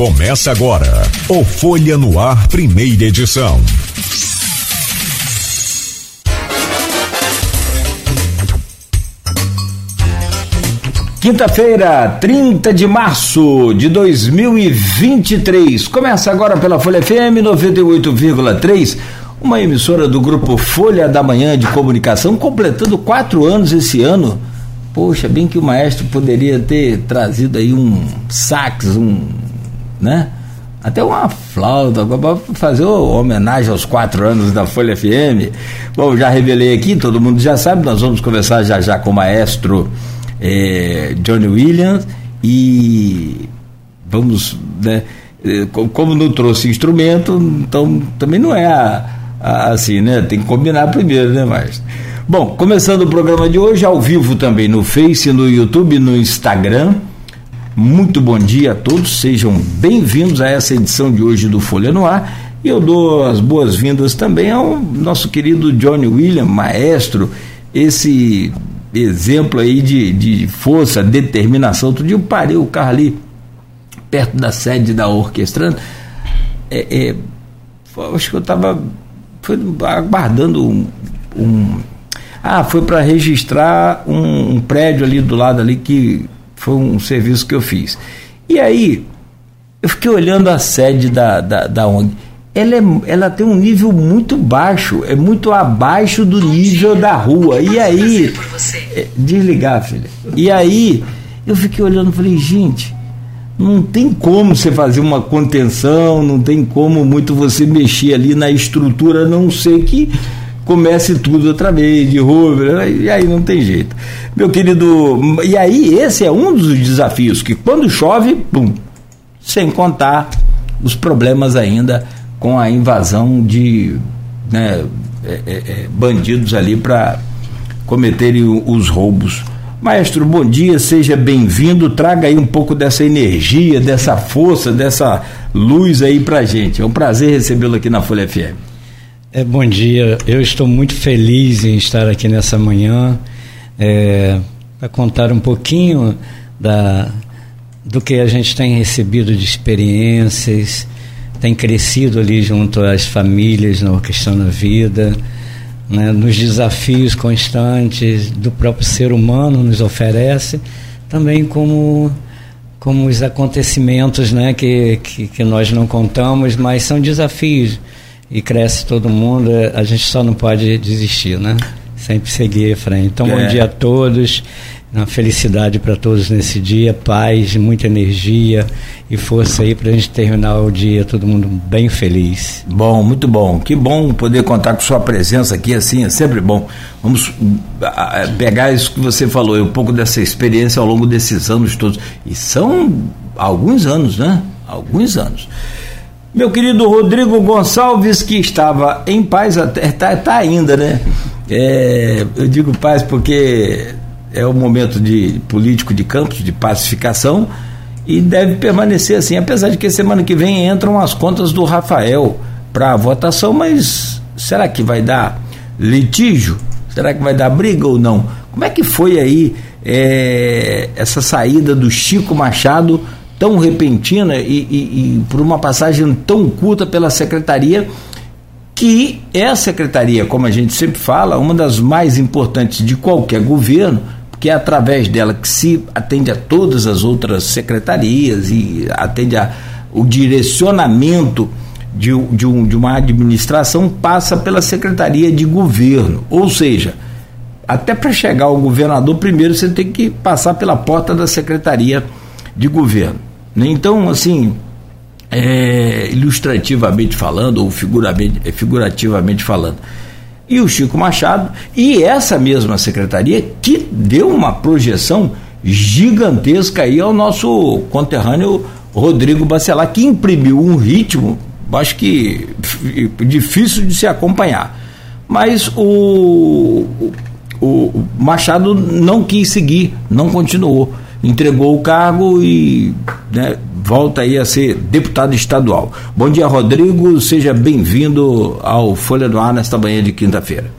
Começa agora o Folha no Ar, primeira edição. Quinta-feira, 30 de março de 2023. Começa agora pela Folha FM 98,3, uma emissora do grupo Folha da Manhã de Comunicação, completando quatro anos esse ano. Poxa, bem que o maestro poderia ter trazido aí um sax, um né? Até uma flauta, para fazer uma homenagem aos quatro anos da Folha FM. Bom, já revelei aqui, todo mundo já sabe, nós vamos conversar já já com o maestro eh, Johnny Williams e vamos, né? Eh, como não trouxe instrumento, então também não é a, a, assim, né? Tem que combinar primeiro, né, mas Bom, começando o programa de hoje, ao vivo também no Face, no YouTube, no Instagram. Muito bom dia a todos, sejam bem-vindos a essa edição de hoje do Folha no Ar. E eu dou as boas-vindas também ao nosso querido Johnny William, maestro, esse exemplo aí de, de força, determinação. Outro dia eu parei o carro ali, perto da sede da orquestra. É, é, acho que eu estava aguardando um, um. ah, foi para registrar um, um prédio ali do lado ali que foi um serviço que eu fiz. E aí, eu fiquei olhando a sede da, da, da ONG. Ela, é, ela tem um nível muito baixo, é muito abaixo do nível da rua. E aí. É, desligar, filha. E aí, eu fiquei olhando e falei, gente, não tem como você fazer uma contenção, não tem como muito você mexer ali na estrutura, a não ser que comece tudo outra vez, de rua, e aí não tem jeito. Meu querido, e aí esse é um dos desafios, que quando chove, pum, sem contar os problemas ainda com a invasão de né, é, é, é bandidos ali para cometerem os roubos. Maestro, bom dia, seja bem-vindo. Traga aí um pouco dessa energia, dessa força, dessa luz aí pra gente. É um prazer recebê-lo aqui na Folha FM. É, bom dia, eu estou muito feliz em estar aqui nessa manhã é, para contar um pouquinho da, do que a gente tem recebido de experiências, tem crescido ali junto às famílias na questão da vida, né, nos desafios constantes do próprio ser humano nos oferece, também como como os acontecimentos né, que, que, que nós não contamos, mas são desafios e cresce todo mundo, é, a gente só não pode desistir, né? Sempre seguir frente. Então, é. bom dia a todos, uma felicidade para todos nesse dia, paz, muita energia e força aí para a gente terminar o dia todo mundo bem feliz. Bom, muito bom. Que bom poder contar com sua presença aqui, assim, é sempre bom. Vamos pegar isso que você falou, um pouco dessa experiência ao longo desses anos todos. E são alguns anos, né? Alguns anos. Meu querido Rodrigo Gonçalves, que estava em paz, está tá ainda, né? É, eu digo paz porque é o momento de político de campos, de pacificação, e deve permanecer assim, apesar de que semana que vem entram as contas do Rafael para votação, mas será que vai dar litígio? Será que vai dar briga ou não? Como é que foi aí é, essa saída do Chico Machado tão repentina e, e, e por uma passagem tão curta pela secretaria, que é a secretaria, como a gente sempre fala, uma das mais importantes de qualquer governo, porque é através dela que se atende a todas as outras secretarias e atende a, o direcionamento de, de, um, de uma administração passa pela secretaria de governo. Ou seja, até para chegar ao governador, primeiro você tem que passar pela porta da secretaria de governo. Né? Então, assim, é, ilustrativamente falando, ou figurativamente, figurativamente falando. E o Chico Machado, e essa mesma secretaria que deu uma projeção gigantesca aí ao nosso conterrâneo Rodrigo Bacelar, que imprimiu um ritmo, acho que difícil de se acompanhar. Mas o, o Machado não quis seguir, não continuou entregou o cargo e né, volta aí a ser deputado estadual. Bom dia, Rodrigo. Seja bem-vindo ao Folha do Ar nesta manhã de quinta-feira.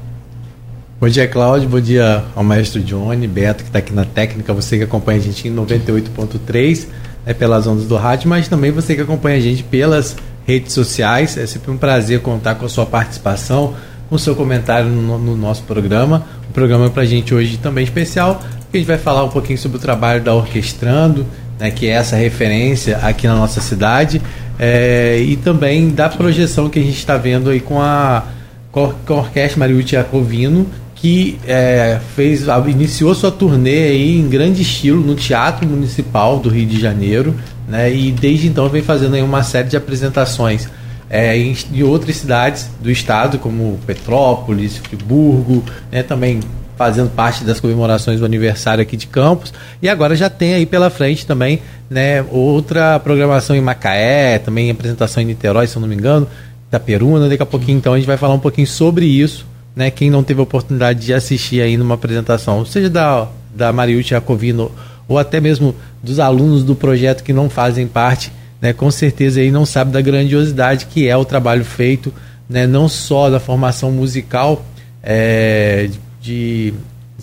Bom dia, Cláudio. Bom dia ao mestre Johnny, Beto, que está aqui na técnica, você que acompanha a gente em 98.3. né, pelas ondas do rádio, mas também você que acompanha a gente pelas redes sociais. É sempre um prazer contar com a sua participação, com o seu comentário no, no nosso programa. O programa para a gente hoje também especial, a gente vai falar um pouquinho sobre o trabalho da Orquestrando, né, que é essa referência aqui na nossa cidade, é, e também da projeção que a gente está vendo aí com a, com a Orquestra Mariucci Jacovino, que é, fez, iniciou sua turnê aí em grande estilo no Teatro Municipal do Rio de Janeiro, né, e desde então vem fazendo aí uma série de apresentações é, em, em, outras cidades do estado, como Petrópolis, Friburgo, né, também fazendo parte das comemorações do aniversário aqui de Campos. E agora já tem aí pela frente também né, outra programação em Macaé, também apresentação em Niterói, se eu não me engano, da Peruna. Daqui a pouquinho, então, a gente vai falar um pouquinho sobre isso. Né, quem não teve a oportunidade de assistir aí numa apresentação, seja da, da Mariucci Jacovino ou até mesmo dos alunos do projeto que não fazem parte, né, com certeza aí não sabe da grandiosidade que é o trabalho feito, né, não só da formação musical, é, de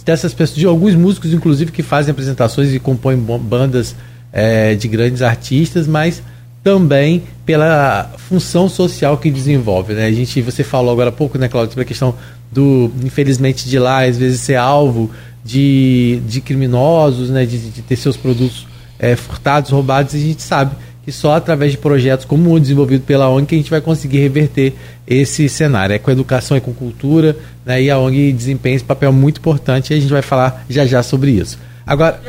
dessas pessoas, de alguns músicos, inclusive, que fazem apresentações e compõem bandas é, de grandes artistas, mas também pela função social que desenvolve. Né? A gente, você falou agora há pouco, né, Claudio, sobre a questão do, infelizmente, de lá, às vezes, ser alvo de, de criminosos, né, de, de ter seus produtos é, furtados, roubados, e a gente sabe que só através de projetos como o desenvolvido pela ONG que a gente vai conseguir reverter esse cenário. É com educação, é com cultura, né, e a ONG desempenha esse papel muito importante e a gente vai falar já já sobre isso. Agora.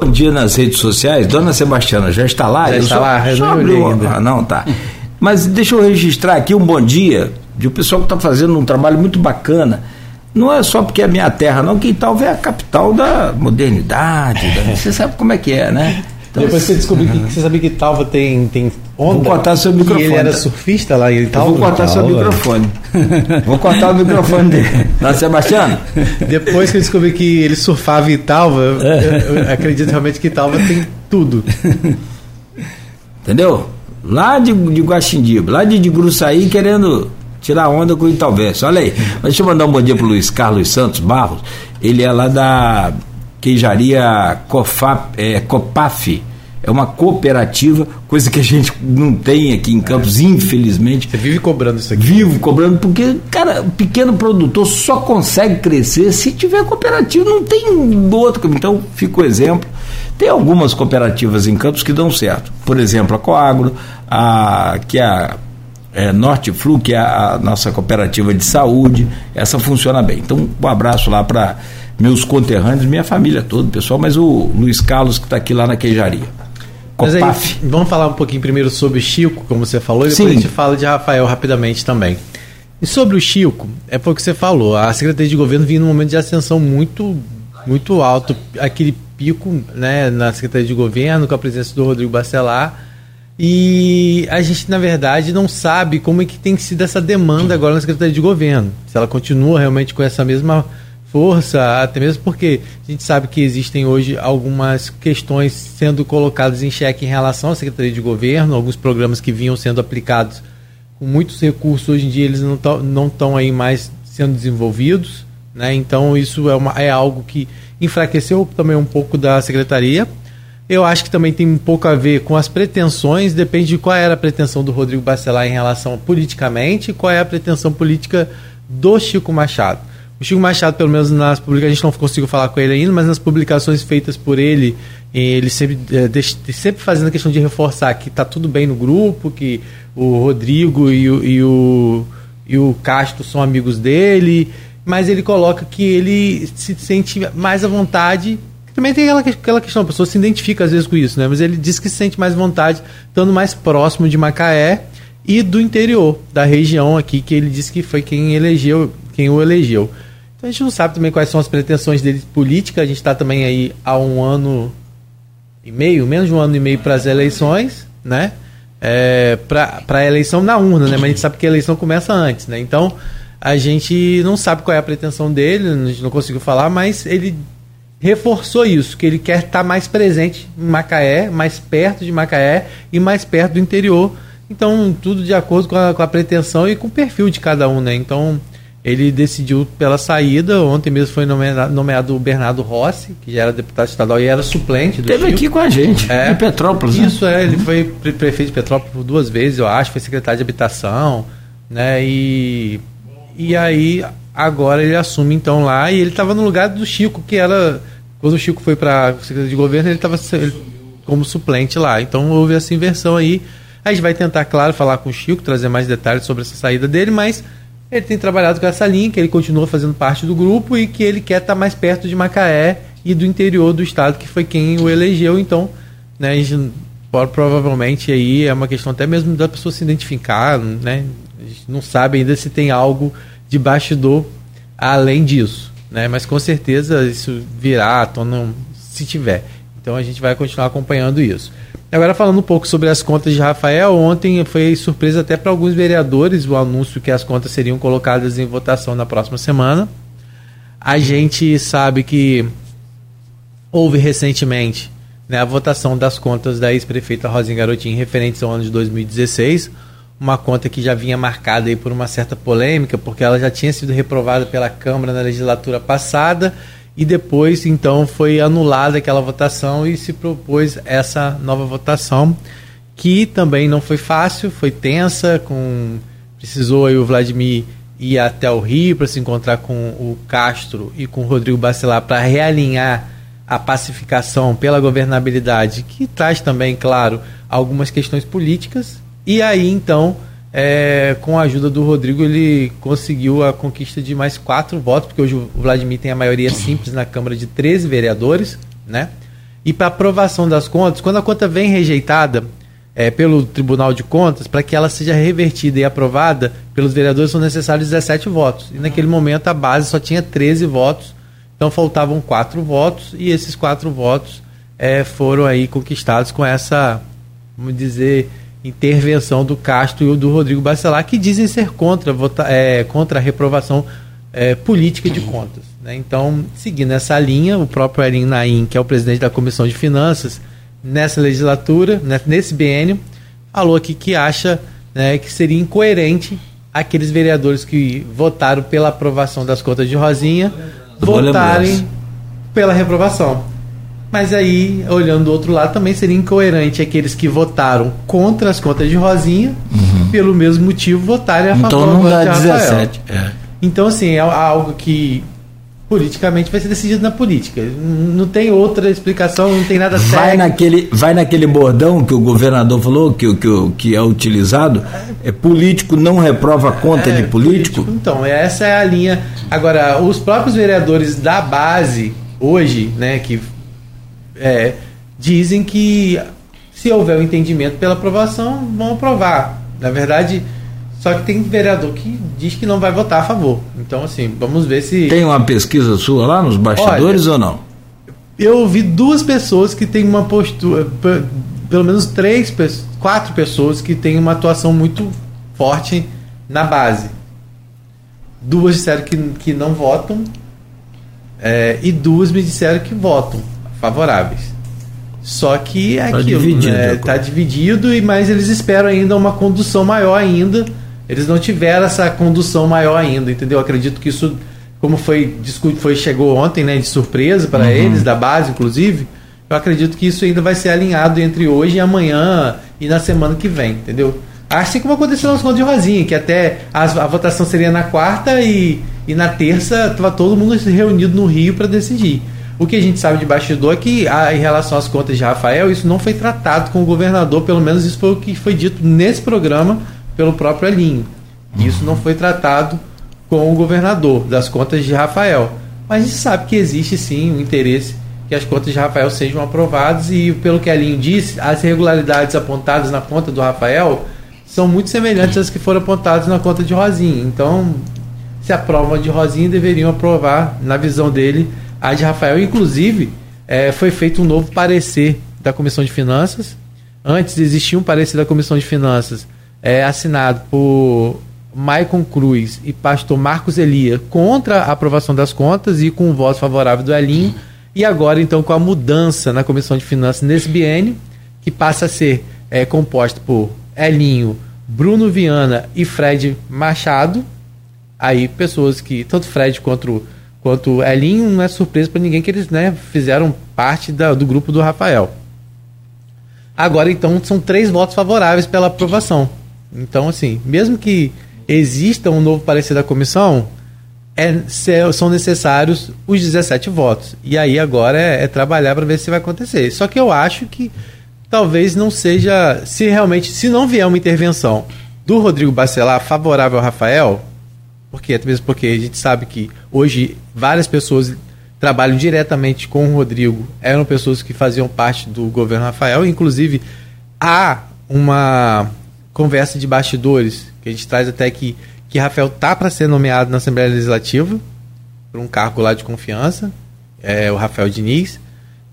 Bom dia nas redes sociais, Dona Sebastiana já está lá? Já está só, lá, só abriu, ah, não, tá. Mas deixa eu registrar aqui um bom dia de um pessoal que está fazendo um trabalho muito bacana. Não é só porque é minha terra, não. Quintal é a capital da modernidade. Da, você sabe como é que é, né? Então, Depois você descobriu que você sabia que Talva tem, tem onda. Vou cortar seu microfone. E ele era surfista lá em Talva? vou cortar seu microfone. vou cortar o microfone dele. Não, Sebastião? Depois que eu descobri que ele surfava em Talva, eu, eu acredito realmente que Talva tem tudo. Entendeu? Lá de, de Guaxindiba, lá de, de Gruçaí, querendo tirar onda com o Italverso. Olha aí. Deixa eu mandar um bom dia pro Luiz Carlos Santos Barros. Ele é lá da queijaria Cofap, é, Copaf. É uma cooperativa, coisa que a gente não tem aqui em Campos, é. infelizmente. Você vive cobrando isso aqui? Vivo cobrando, porque, cara, o pequeno produtor só consegue crescer se tiver cooperativa, não tem outro. Então, fica o exemplo. Tem algumas cooperativas em Campos que dão certo. Por exemplo, a Coagro, a, que é a é, Norte Flu, que é a nossa cooperativa de saúde, essa funciona bem. Então, um abraço lá para meus conterrâneos, minha família toda, pessoal, mas o Luiz Carlos que está aqui lá na queijaria. Mas aí, vamos falar um pouquinho primeiro sobre o Chico, como você falou, e depois Sim. a gente fala de Rafael rapidamente também. E sobre o Chico, é porque você falou, a Secretaria de Governo vinha num momento de ascensão muito, muito alto, aquele pico né, na Secretaria de Governo, com a presença do Rodrigo Bacelar, e a gente, na verdade, não sabe como é que tem sido essa demanda agora na Secretaria de Governo. Se ela continua realmente com essa mesma força, até mesmo porque a gente sabe que existem hoje algumas questões sendo colocadas em xeque em relação à Secretaria de Governo, alguns programas que vinham sendo aplicados com muitos recursos, hoje em dia eles não estão não aí mais sendo desenvolvidos, né? então isso é, uma, é algo que enfraqueceu também um pouco da Secretaria. Eu acho que também tem um pouco a ver com as pretensões, depende de qual era a pretensão do Rodrigo Bacelar em relação politicamente e qual é a pretensão política do Chico Machado. O Chico Machado, pelo menos nas publicações, a gente não conseguiu falar com ele ainda, mas nas publicações feitas por ele, ele sempre, é, sempre fazendo a questão de reforçar que está tudo bem no grupo, que o Rodrigo e o, e o, e o Castro são amigos dele, mas ele coloca que ele se sente mais à vontade. Também tem aquela, aquela questão, a pessoa se identifica às vezes com isso, né? Mas ele diz que se sente mais vontade estando mais próximo de Macaé e do interior, da região aqui, que ele disse que foi quem elegeu, quem o elegeu. A gente não sabe também quais são as pretensões dele políticas. A gente está também aí há um ano e meio, menos de um ano e meio para as eleições, né? É, para a eleição na urna, né? Mas a gente sabe que a eleição começa antes, né? Então a gente não sabe qual é a pretensão dele, a gente não conseguiu falar, mas ele reforçou isso, que ele quer estar tá mais presente em Macaé, mais perto de Macaé e mais perto do interior. Então, tudo de acordo com a, com a pretensão e com o perfil de cada um, né? Então, ele decidiu pela saída. Ontem mesmo foi nomeado, nomeado o Bernardo Rossi, que já era deputado estadual e era suplente do Teve Chico. aqui com a gente, é, em Petrópolis. né? Isso, né? é, ele foi prefeito de Petrópolis por duas vezes, eu acho, foi secretário de habitação, né? E, e aí agora ele assume então lá e ele estava no lugar do Chico, que era. Quando o Chico foi para secretaria de governo, ele estava como suplente lá. Então houve essa inversão aí. A gente vai tentar, claro, falar com o Chico, trazer mais detalhes sobre essa saída dele, mas ele tem trabalhado com essa linha, que ele continua fazendo parte do grupo e que ele quer estar mais perto de Macaé e do interior do estado, que foi quem o elegeu. Então, né, provavelmente aí é uma questão até mesmo da pessoa se identificar, né? A gente não sabe ainda se tem algo de bastidor além disso, né? Mas com certeza isso virá à tona se tiver. Então a gente vai continuar acompanhando isso. Agora falando um pouco sobre as contas de Rafael, ontem foi surpresa até para alguns vereadores o anúncio que as contas seriam colocadas em votação na próxima semana. A gente sabe que houve recentemente né, a votação das contas da ex-prefeita Rosinha Garotinho referentes ao ano de 2016, uma conta que já vinha marcada aí por uma certa polêmica, porque ela já tinha sido reprovada pela Câmara na legislatura passada e depois então foi anulada aquela votação e se propôs essa nova votação que também não foi fácil, foi tensa, com precisou aí o Vladimir ir até o Rio para se encontrar com o Castro e com o Rodrigo Bacelar para realinhar a pacificação pela governabilidade, que traz também, claro, algumas questões políticas. E aí então é, com a ajuda do Rodrigo, ele conseguiu a conquista de mais quatro votos, porque hoje o Vladimir tem a maioria simples na Câmara de 13 vereadores, né? E para aprovação das contas, quando a conta vem rejeitada é, pelo Tribunal de Contas, para que ela seja revertida e aprovada pelos vereadores, são necessários 17 votos. E naquele momento a base só tinha 13 votos, então faltavam quatro votos, e esses quatro votos é, foram aí conquistados com essa, vamos dizer, intervenção do Castro e do Rodrigo Bacelar, que dizem ser contra, vota, é, contra a reprovação é, política de contas. Né? Então, seguindo essa linha, o próprio Erin Naim, que é o presidente da Comissão de Finanças, nessa legislatura, né, nesse biênio, falou aqui que acha né, que seria incoerente aqueles vereadores que votaram pela aprovação das contas de Rosinha votarem pela reprovação. Mas aí, olhando do outro lado, também seria incoerente aqueles que votaram contra as contas de Rosinha, uhum. pelo mesmo motivo, votarem a então favor não dá de 17. É. Então, assim, é algo que politicamente vai ser decidido na política. Não tem outra explicação, não tem nada vai naquele Vai naquele bordão que o governador falou, que, que, que é utilizado, é político não reprova conta é, de político? político? Então, essa é a linha. Agora, os próprios vereadores da base, hoje, né, que é, dizem que se houver o um entendimento pela aprovação, vão aprovar. Na verdade, só que tem vereador que diz que não vai votar a favor. Então, assim, vamos ver se. Tem uma pesquisa sua lá nos bastidores Olha, ou não? Eu ouvi duas pessoas que têm uma postura. Pelo menos três, quatro pessoas que têm uma atuação muito forte na base. Duas disseram que, que não votam é, e duas me disseram que votam favoráveis. Só que é tá aquilo, dividido, né? Tá dividido, e mas eles esperam ainda uma condução maior ainda. Eles não tiveram essa condução maior ainda, entendeu? acredito que isso, como foi foi chegou ontem, né, de surpresa para uhum. eles da base, inclusive. Eu acredito que isso ainda vai ser alinhado entre hoje e amanhã e na semana que vem, entendeu? Assim como aconteceu nas contas de Rosinha, que até a, a votação seria na quarta e, e na terça estava todo mundo reunido no Rio para decidir. O que a gente sabe de bastidor é que, ah, em relação às contas de Rafael, isso não foi tratado com o governador, pelo menos isso foi o que foi dito nesse programa pelo próprio Elinho. Isso não foi tratado com o governador das contas de Rafael. Mas a gente sabe que existe sim o um interesse que as contas de Rafael sejam aprovadas e, pelo que Elinho disse, as irregularidades apontadas na conta do Rafael são muito semelhantes às que foram apontadas na conta de Rosinha. Então, se aprovam de Rosinha, deveriam aprovar, na visão dele, a de Rafael. Inclusive, é, foi feito um novo parecer da Comissão de Finanças. Antes existia um parecer da Comissão de Finanças é, assinado por Maicon Cruz e pastor Marcos Elia contra a aprovação das contas e com o voto favorável do Elinho. E agora, então, com a mudança na Comissão de Finanças nesse biênio, que passa a ser é, composta por Elinho, Bruno Viana e Fred Machado, Aí pessoas que, tanto Fred quanto, quanto Elinho, não é surpresa para ninguém que eles né, fizeram parte da, do grupo do Rafael. Agora, então, são três votos favoráveis pela aprovação. Então, assim, mesmo que exista um novo parecer da comissão, é, são necessários os 17 votos. E aí agora é, é trabalhar para ver se vai acontecer. Só que eu acho que talvez não seja. Se realmente, se não vier uma intervenção do Rodrigo Bacelar favorável ao Rafael, porque até mesmo porque a gente sabe que hoje várias pessoas trabalham diretamente com o Rodrigo, eram pessoas que faziam parte do governo Rafael, inclusive há uma conversa de bastidores que a gente traz até que que Rafael tá para ser nomeado na Assembleia Legislativa por um cargo lá de confiança, é o Rafael Diniz.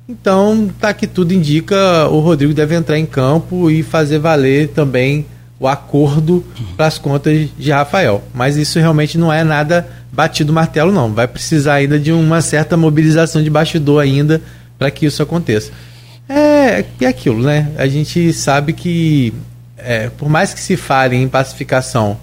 Então, tá que tudo indica, o Rodrigo deve entrar em campo e fazer valer também o acordo para as contas de Rafael. Mas isso realmente não é nada batido martelo, não. Vai precisar ainda de uma certa mobilização de bastidor ainda para que isso aconteça. É, é aquilo, né? A gente sabe que, é, por mais que se fale em pacificação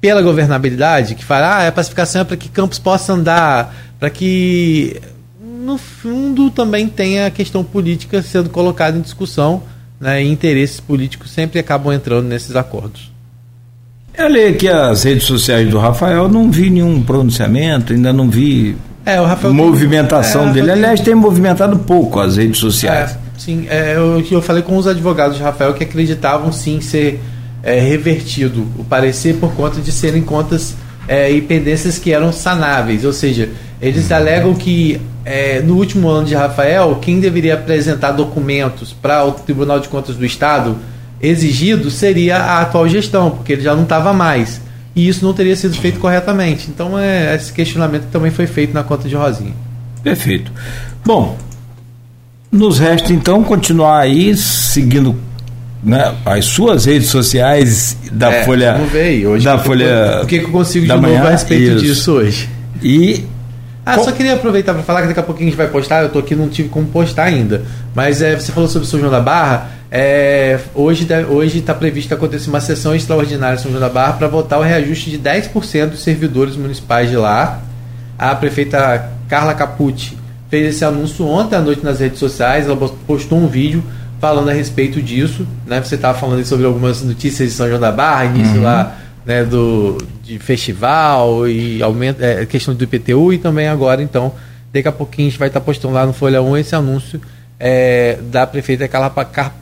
pela governabilidade, que fala, ah, a pacificação é para que Campos possa andar, para que no fundo também tem a questão política sendo colocada em discussão, né, e interesses políticos sempre acabam entrando nesses acordos. Eu li aqui as redes sociais do Rafael, não vi nenhum pronunciamento, ainda não vi é, movimentação tem, é, dele. Aliás, tem movimentado pouco as redes sociais. É, sim, é, eu, eu falei com os advogados de Rafael que acreditavam sim ser é, revertido o parecer por conta de serem contas é, e pendências que eram sanáveis, ou seja, eles alegam que é, no último ano de Rafael, quem deveria apresentar documentos para o Tribunal de Contas do Estado exigido seria a atual gestão, porque ele já não estava mais. E isso não teria sido feito corretamente. Então, é, esse questionamento também foi feito na conta de Rosinha. Perfeito. Bom, nos resta então continuar aí seguindo né, as suas redes sociais da é, Folha. Vamos ver aí, hoje. Da Folha. O que, que eu consigo de novo a respeito isso. disso hoje? E. Ah, Com... só queria aproveitar para falar que daqui a pouquinho a gente vai postar. Eu tô aqui, não tive como postar ainda. Mas é, você falou sobre São João da Barra. É, hoje hoje está previsto acontecer uma sessão extraordinária em São João da Barra para votar o reajuste de 10% dos servidores municipais de lá. A prefeita Carla Capucci fez esse anúncio ontem à noite nas redes sociais. Ela postou um vídeo falando a respeito disso. Né? Você estava falando sobre algumas notícias de São João da Barra, início uhum. lá né, do, de festival e aumento, é, questão do IPTU e também agora, então, daqui a pouquinho a gente vai estar tá postando lá no Folha 1 esse anúncio é, da prefeita Carla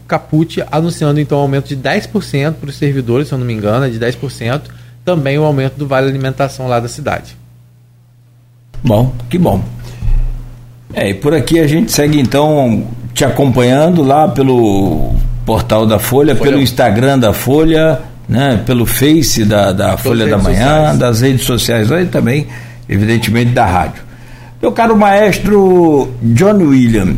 Capucci anunciando então um aumento de 10% para os servidores, se eu não me engano, é de 10%, também o aumento do vale alimentação lá da cidade. Bom, que bom. É, e por aqui a gente segue então te acompanhando lá pelo portal da Folha, Folha. pelo Instagram da Folha, né, pelo Face da, da Folha da Manhã, sociais. das redes sociais aí também, evidentemente da rádio. Meu caro maestro John William,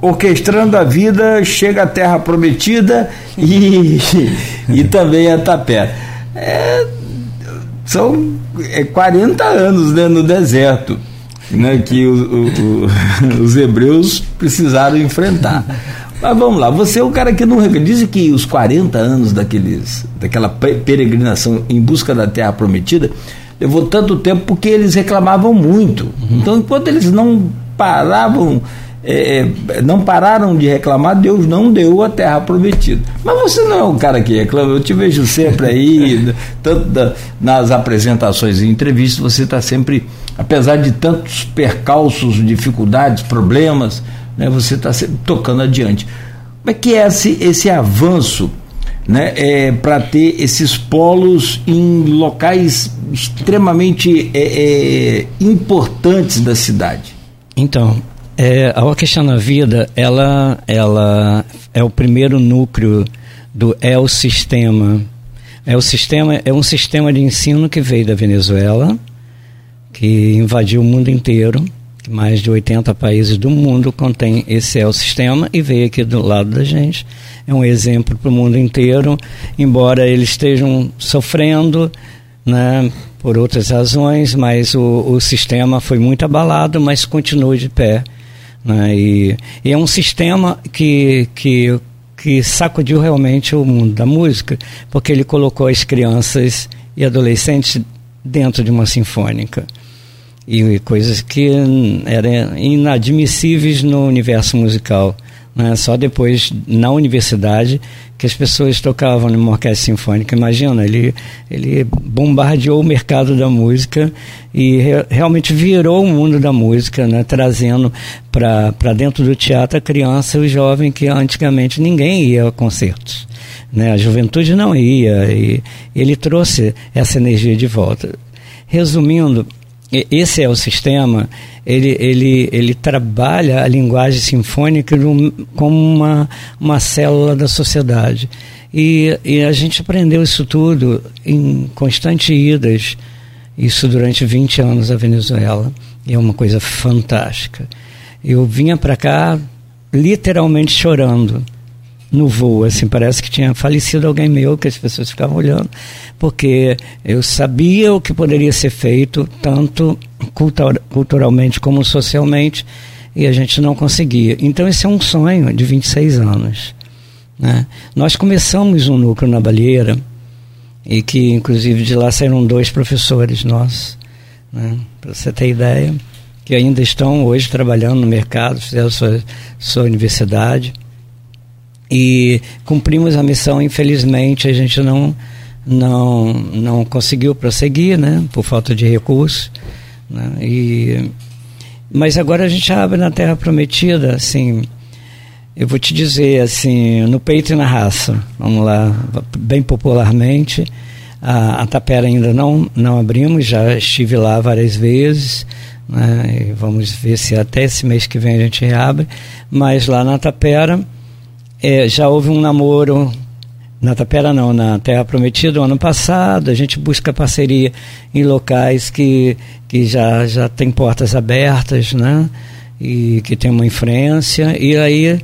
orquestrando a vida, chega à Terra Prometida e, e também a Tapé. É, são é 40 anos né, no deserto né, que o, o, o, os hebreus precisaram enfrentar. Mas vamos lá, você é o cara que não diz que os 40 anos daqueles, daquela peregrinação em busca da terra prometida levou tanto tempo porque eles reclamavam muito. Então, enquanto eles não paravam é, é, não pararam de reclamar, Deus não deu a terra prometida. Mas você não é um cara que reclama, eu te vejo sempre aí, tanto da, nas apresentações e entrevistas, você está sempre, apesar de tantos percalços, dificuldades, problemas, né, você está tocando adiante. Como é que é esse, esse avanço né, é, para ter esses polos em locais extremamente é, é, importantes da cidade? Então, é, a Orquestra na Vida, ela, ela é o primeiro núcleo do o sistema. É o sistema é um sistema de ensino que veio da Venezuela, que invadiu o mundo inteiro. Mais de 80 países do mundo contém esse é o sistema e veio aqui do lado da gente. É um exemplo para o mundo inteiro, embora eles estejam sofrendo, né, por outras razões, mas o, o sistema foi muito abalado, mas continua de pé né? E, e, é um sistema que, que, que sacudiu realmente o mundo da música, porque ele colocou as crianças e adolescentes dentro de uma sinfônica. E coisas que eram inadmissíveis no universo musical. Né? Só depois, na universidade, que as pessoas tocavam numa orquestra sinfônica. Imagina, ele, ele bombardeou o mercado da música e re, realmente virou o mundo da música, né? trazendo para dentro do teatro a criança e o jovem que antigamente ninguém ia a concertos. Né? A juventude não ia e ele trouxe essa energia de volta. Resumindo, esse é o sistema, ele, ele, ele trabalha a linguagem sinfônica como uma, uma célula da sociedade. E, e a gente aprendeu isso tudo em constantes idas, isso durante 20 anos na Venezuela. E é uma coisa fantástica. Eu vinha para cá literalmente chorando no voo, assim, parece que tinha falecido alguém meu, que as pessoas ficavam olhando, porque eu sabia o que poderia ser feito, tanto cultur culturalmente como socialmente, e a gente não conseguia. Então esse é um sonho de 26 anos. Né? Nós começamos um núcleo na Balieira, e que inclusive de lá saíram dois professores nossos, né? para você ter ideia, que ainda estão hoje trabalhando no mercado, fizeram sua, sua universidade e cumprimos a missão. Infelizmente, a gente não não não conseguiu prosseguir, né, por falta de recursos, né, e mas agora a gente abre na Terra Prometida, assim, eu vou te dizer assim, no peito e na raça, vamos lá, bem popularmente, a, a Tapera ainda não não abrimos, já estive lá várias vezes, né, vamos ver se até esse mês que vem a gente reabre, mas lá na Tapera é, já houve um namoro na Tapera não, na Terra Prometida ano passado, a gente busca parceria em locais que, que já, já tem portas abertas, né? E que tem uma influência, e aí,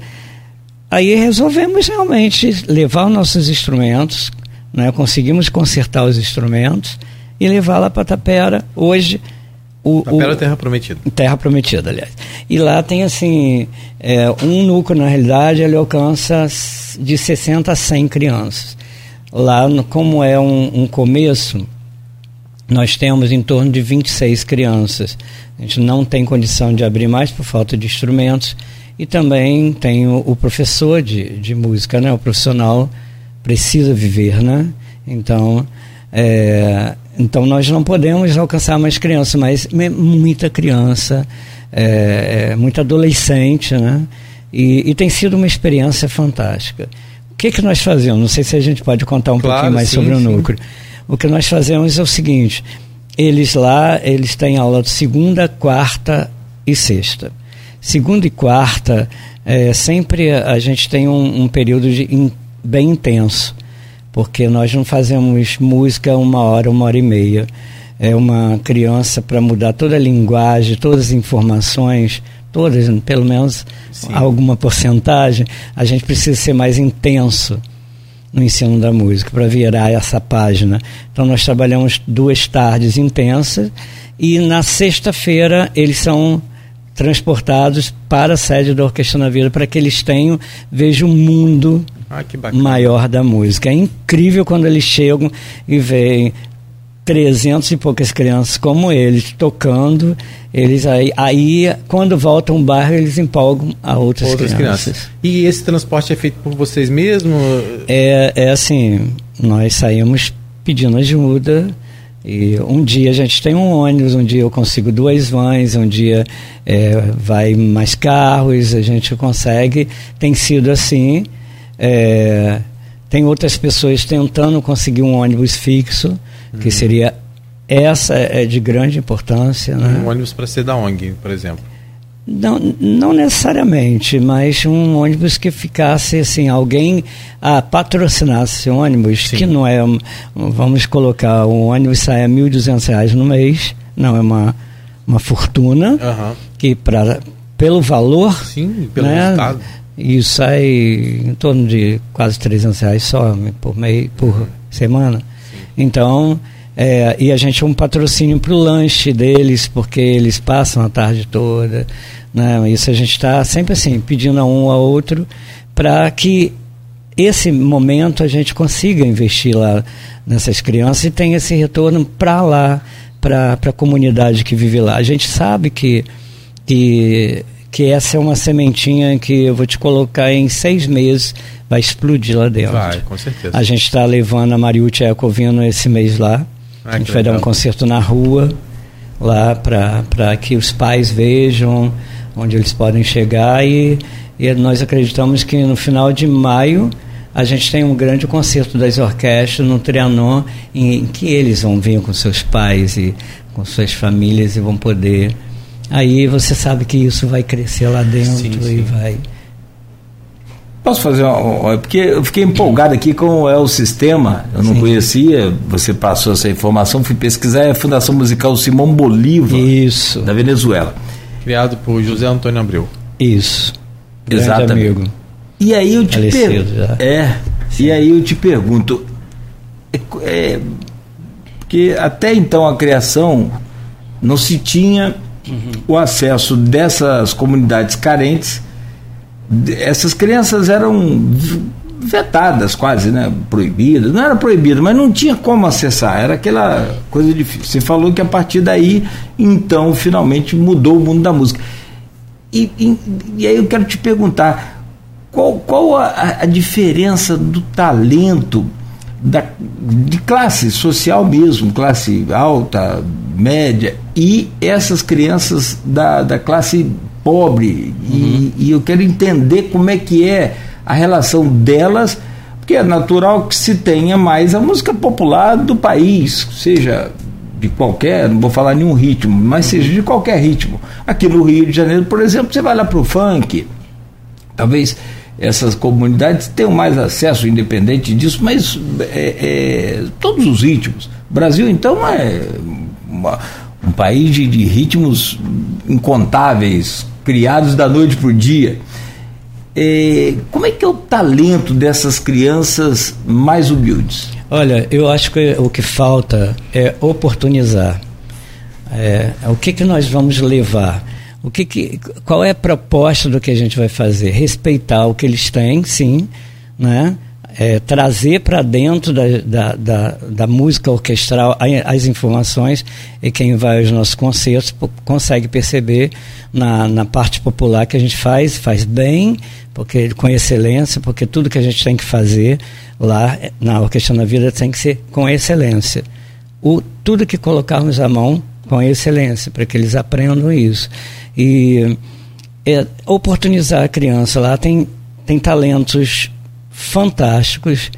aí resolvemos realmente levar os nossos instrumentos, né? conseguimos consertar os instrumentos e levar lá para Tapera. Hoje o, o, Terra Prometida. Terra Prometida, aliás. E lá tem assim, é, um núcleo, na realidade, ele alcança de 60 a 100 crianças. Lá, como é um, um começo, nós temos em torno de 26 crianças. A gente não tem condição de abrir mais por falta de instrumentos. E também tem o, o professor de, de música, né? O profissional precisa viver, né? Então, é, então nós não podemos alcançar mais crianças, mas muita criança, é, é, muito adolescente, né? E, e, tem sido uma experiência fantástica. O que, que nós fazemos? Não sei se a gente pode contar um claro, pouquinho mais sim, sobre o núcleo. O que nós fazemos é o seguinte: eles lá, eles têm aula de segunda, quarta e sexta. Segunda e quarta, é, sempre a gente tem um, um período de, in, bem intenso porque nós não fazemos música uma hora, uma hora e meia. É uma criança para mudar toda a linguagem, todas as informações, todas, pelo menos Sim. alguma porcentagem, a gente precisa ser mais intenso no ensino da música para virar essa página. Então nós trabalhamos duas tardes intensas e na sexta-feira eles são transportados para a sede da Orquestra na Vida para que eles tenham vejam o mundo ah, maior da música. É incrível quando eles chegam e veem 300 e poucas crianças como eles tocando, eles aí, aí quando voltam ao bairro eles empolgam a outras, outras crianças. crianças. E esse transporte é feito por vocês mesmos? É, é assim, nós saímos pedindo ajuda e um dia a gente tem um ônibus, um dia eu consigo duas vans, um dia é, vai mais carros, a gente consegue, tem sido assim é, tem outras pessoas tentando conseguir um ônibus fixo, que uhum. seria essa é de grande importância. Né? Um ônibus para ser da ONG, por exemplo. Não, não necessariamente, mas um ônibus que ficasse assim, alguém ah, patrocinasse esse ônibus, Sim. que não é, vamos colocar, um ônibus sai a R$ 1.200 no mês, não é uma, uma fortuna, uhum. que pra, pelo valor, Sim, pelo né, resultado e sai em torno de quase 300 reais só por, mês, por semana. Então, é, e a gente é um patrocínio para o lanche deles, porque eles passam a tarde toda. Né? Isso a gente está sempre assim, pedindo a um ao outro para que esse momento a gente consiga investir lá nessas crianças e tenha esse retorno para lá, para a comunidade que vive lá. A gente sabe que, que, que essa é uma sementinha que eu vou te colocar em seis meses, vai explodir lá dentro. Vai, com certeza. A gente está levando a Mariute Ecovino esse mês lá. Ah, a gente vai legal. dar um concerto na rua, lá para que os pais vejam onde eles podem chegar e, e nós acreditamos que no final de maio a gente tem um grande concerto das orquestras no Trianon em que eles vão vir com seus pais e com suas famílias e vão poder aí você sabe que isso vai crescer lá dentro sim, sim. e vai Posso fazer uma, Porque eu fiquei empolgado aqui com é o sistema, eu não Sim. conhecia, você passou essa informação, fui pesquisar, é a Fundação Musical Simão Bolívar, Isso. da Venezuela. Criado por José Antônio Abreu. Isso. Exatamente. Amigo. E aí eu te pergunto. É. Sim. E aí eu te pergunto. É, é, porque até então a criação não se tinha uhum. o acesso dessas comunidades carentes essas crianças eram vetadas quase, né? Proibidas. Não era proibido, mas não tinha como acessar. Era aquela coisa difícil. Você falou que a partir daí, então, finalmente mudou o mundo da música. E, e, e aí eu quero te perguntar, qual, qual a, a diferença do talento da, de classe social mesmo, classe alta, média, e essas crianças da, da classe pobre. Uhum. E, e eu quero entender como é que é a relação delas, porque é natural que se tenha mais a música popular do país, seja de qualquer, não vou falar nenhum ritmo, mas seja de qualquer ritmo. Aqui no Rio de Janeiro, por exemplo, você vai lá para o funk, talvez essas comunidades tenham mais acesso, independente disso, mas é, é, todos os ritmos. O Brasil, então, é uma, um país de, de ritmos incontáveis, criados da noite para o dia. É, como é que é o talento dessas crianças mais humildes? Olha, eu acho que o que falta é oportunizar. É, o que, que nós vamos levar? O que, que qual é a proposta do que a gente vai fazer? Respeitar o que eles têm, sim, né? é, trazer para dentro da, da, da, da, música orquestral as informações e quem vai aos nossos concertos consegue perceber na, na parte popular que a gente faz, faz bem, porque com excelência, porque tudo que a gente tem que fazer lá na Orquestra na Vida tem que ser com excelência. O, tudo que colocarmos à mão com excelência, para que eles aprendam isso. E é, oportunizar a criança lá tem, tem talentos fantásticos.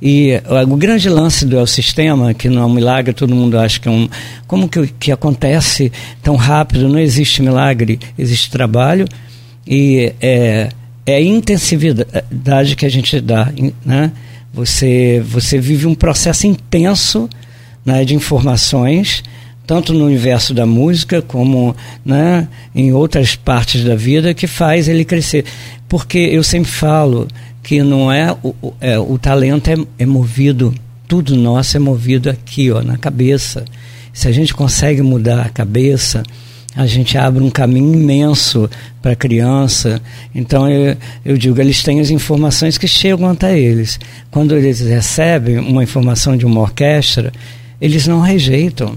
E o grande lance do sistema, que não é um milagre, todo mundo acha que é um. Como que, que acontece tão rápido? Não existe milagre, existe trabalho. E é, é a intensividade que a gente dá. Né? Você, você vive um processo intenso né, de informações, tanto no universo da música como né, em outras partes da vida, que faz ele crescer. Porque eu sempre falo que não é o, é, o talento é, é movido, tudo nosso é movido aqui, ó, na cabeça. Se a gente consegue mudar a cabeça, a gente abre um caminho imenso para a criança. Então eu, eu digo, eles têm as informações que chegam até eles. Quando eles recebem uma informação de uma orquestra, eles não rejeitam.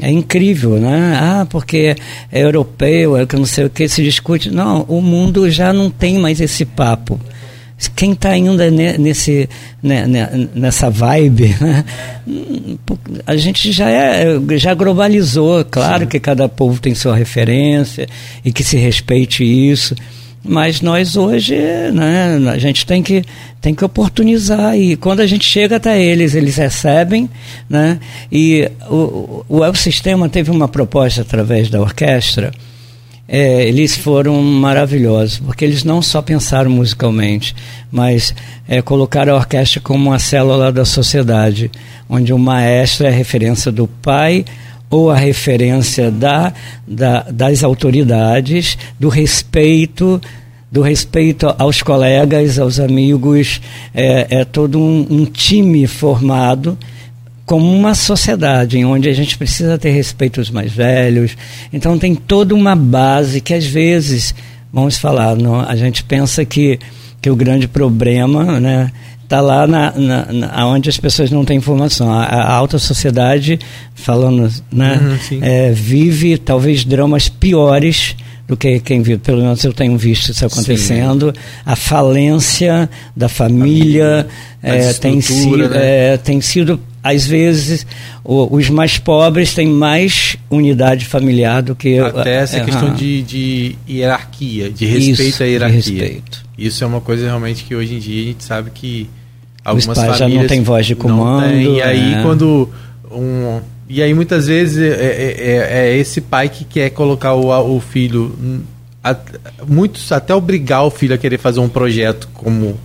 É incrível, né? Ah, porque é europeu, é que não sei o que se discute. Não, o mundo já não tem mais esse papo quem está ainda nesse, né, né, nessa vibe, né? a gente já, é, já globalizou. Claro Sim. que cada povo tem sua referência e que se respeite isso. Mas nós hoje, né, a gente tem que, tem que oportunizar. E quando a gente chega até eles, eles recebem. Né, e o, o El Sistema teve uma proposta através da orquestra é, eles foram maravilhosos, porque eles não só pensaram musicalmente, mas é, colocaram a orquestra como uma célula da sociedade, onde o maestro é a referência do pai ou a referência da, da, das autoridades, do respeito do respeito aos colegas, aos amigos, é, é todo um, um time formado como uma sociedade em onde a gente precisa ter respeito aos mais velhos. Então tem toda uma base que às vezes, vamos falar, não, a gente pensa que que o grande problema, né, está lá na, na, na, onde as pessoas não têm informação. A, a alta sociedade, falando, né, uhum, é, vive talvez dramas piores do que quem vive. Pelo menos eu tenho visto isso acontecendo. Sim. A falência da família, família é, tem, si, né? é, tem sido às vezes o, os mais pobres têm mais unidade familiar do que até essa é, questão de, de, hierarquia de respeito Isso, à hierarquia respeito. Isso é uma coisa realmente que hoje em dia a gente sabe que algumas os pais já não têm voz de comando e aí é. quando um e aí muitas vezes é, é, é, é esse pai que quer colocar o, o filho a, muitos até obrigar o filho a querer fazer um projeto como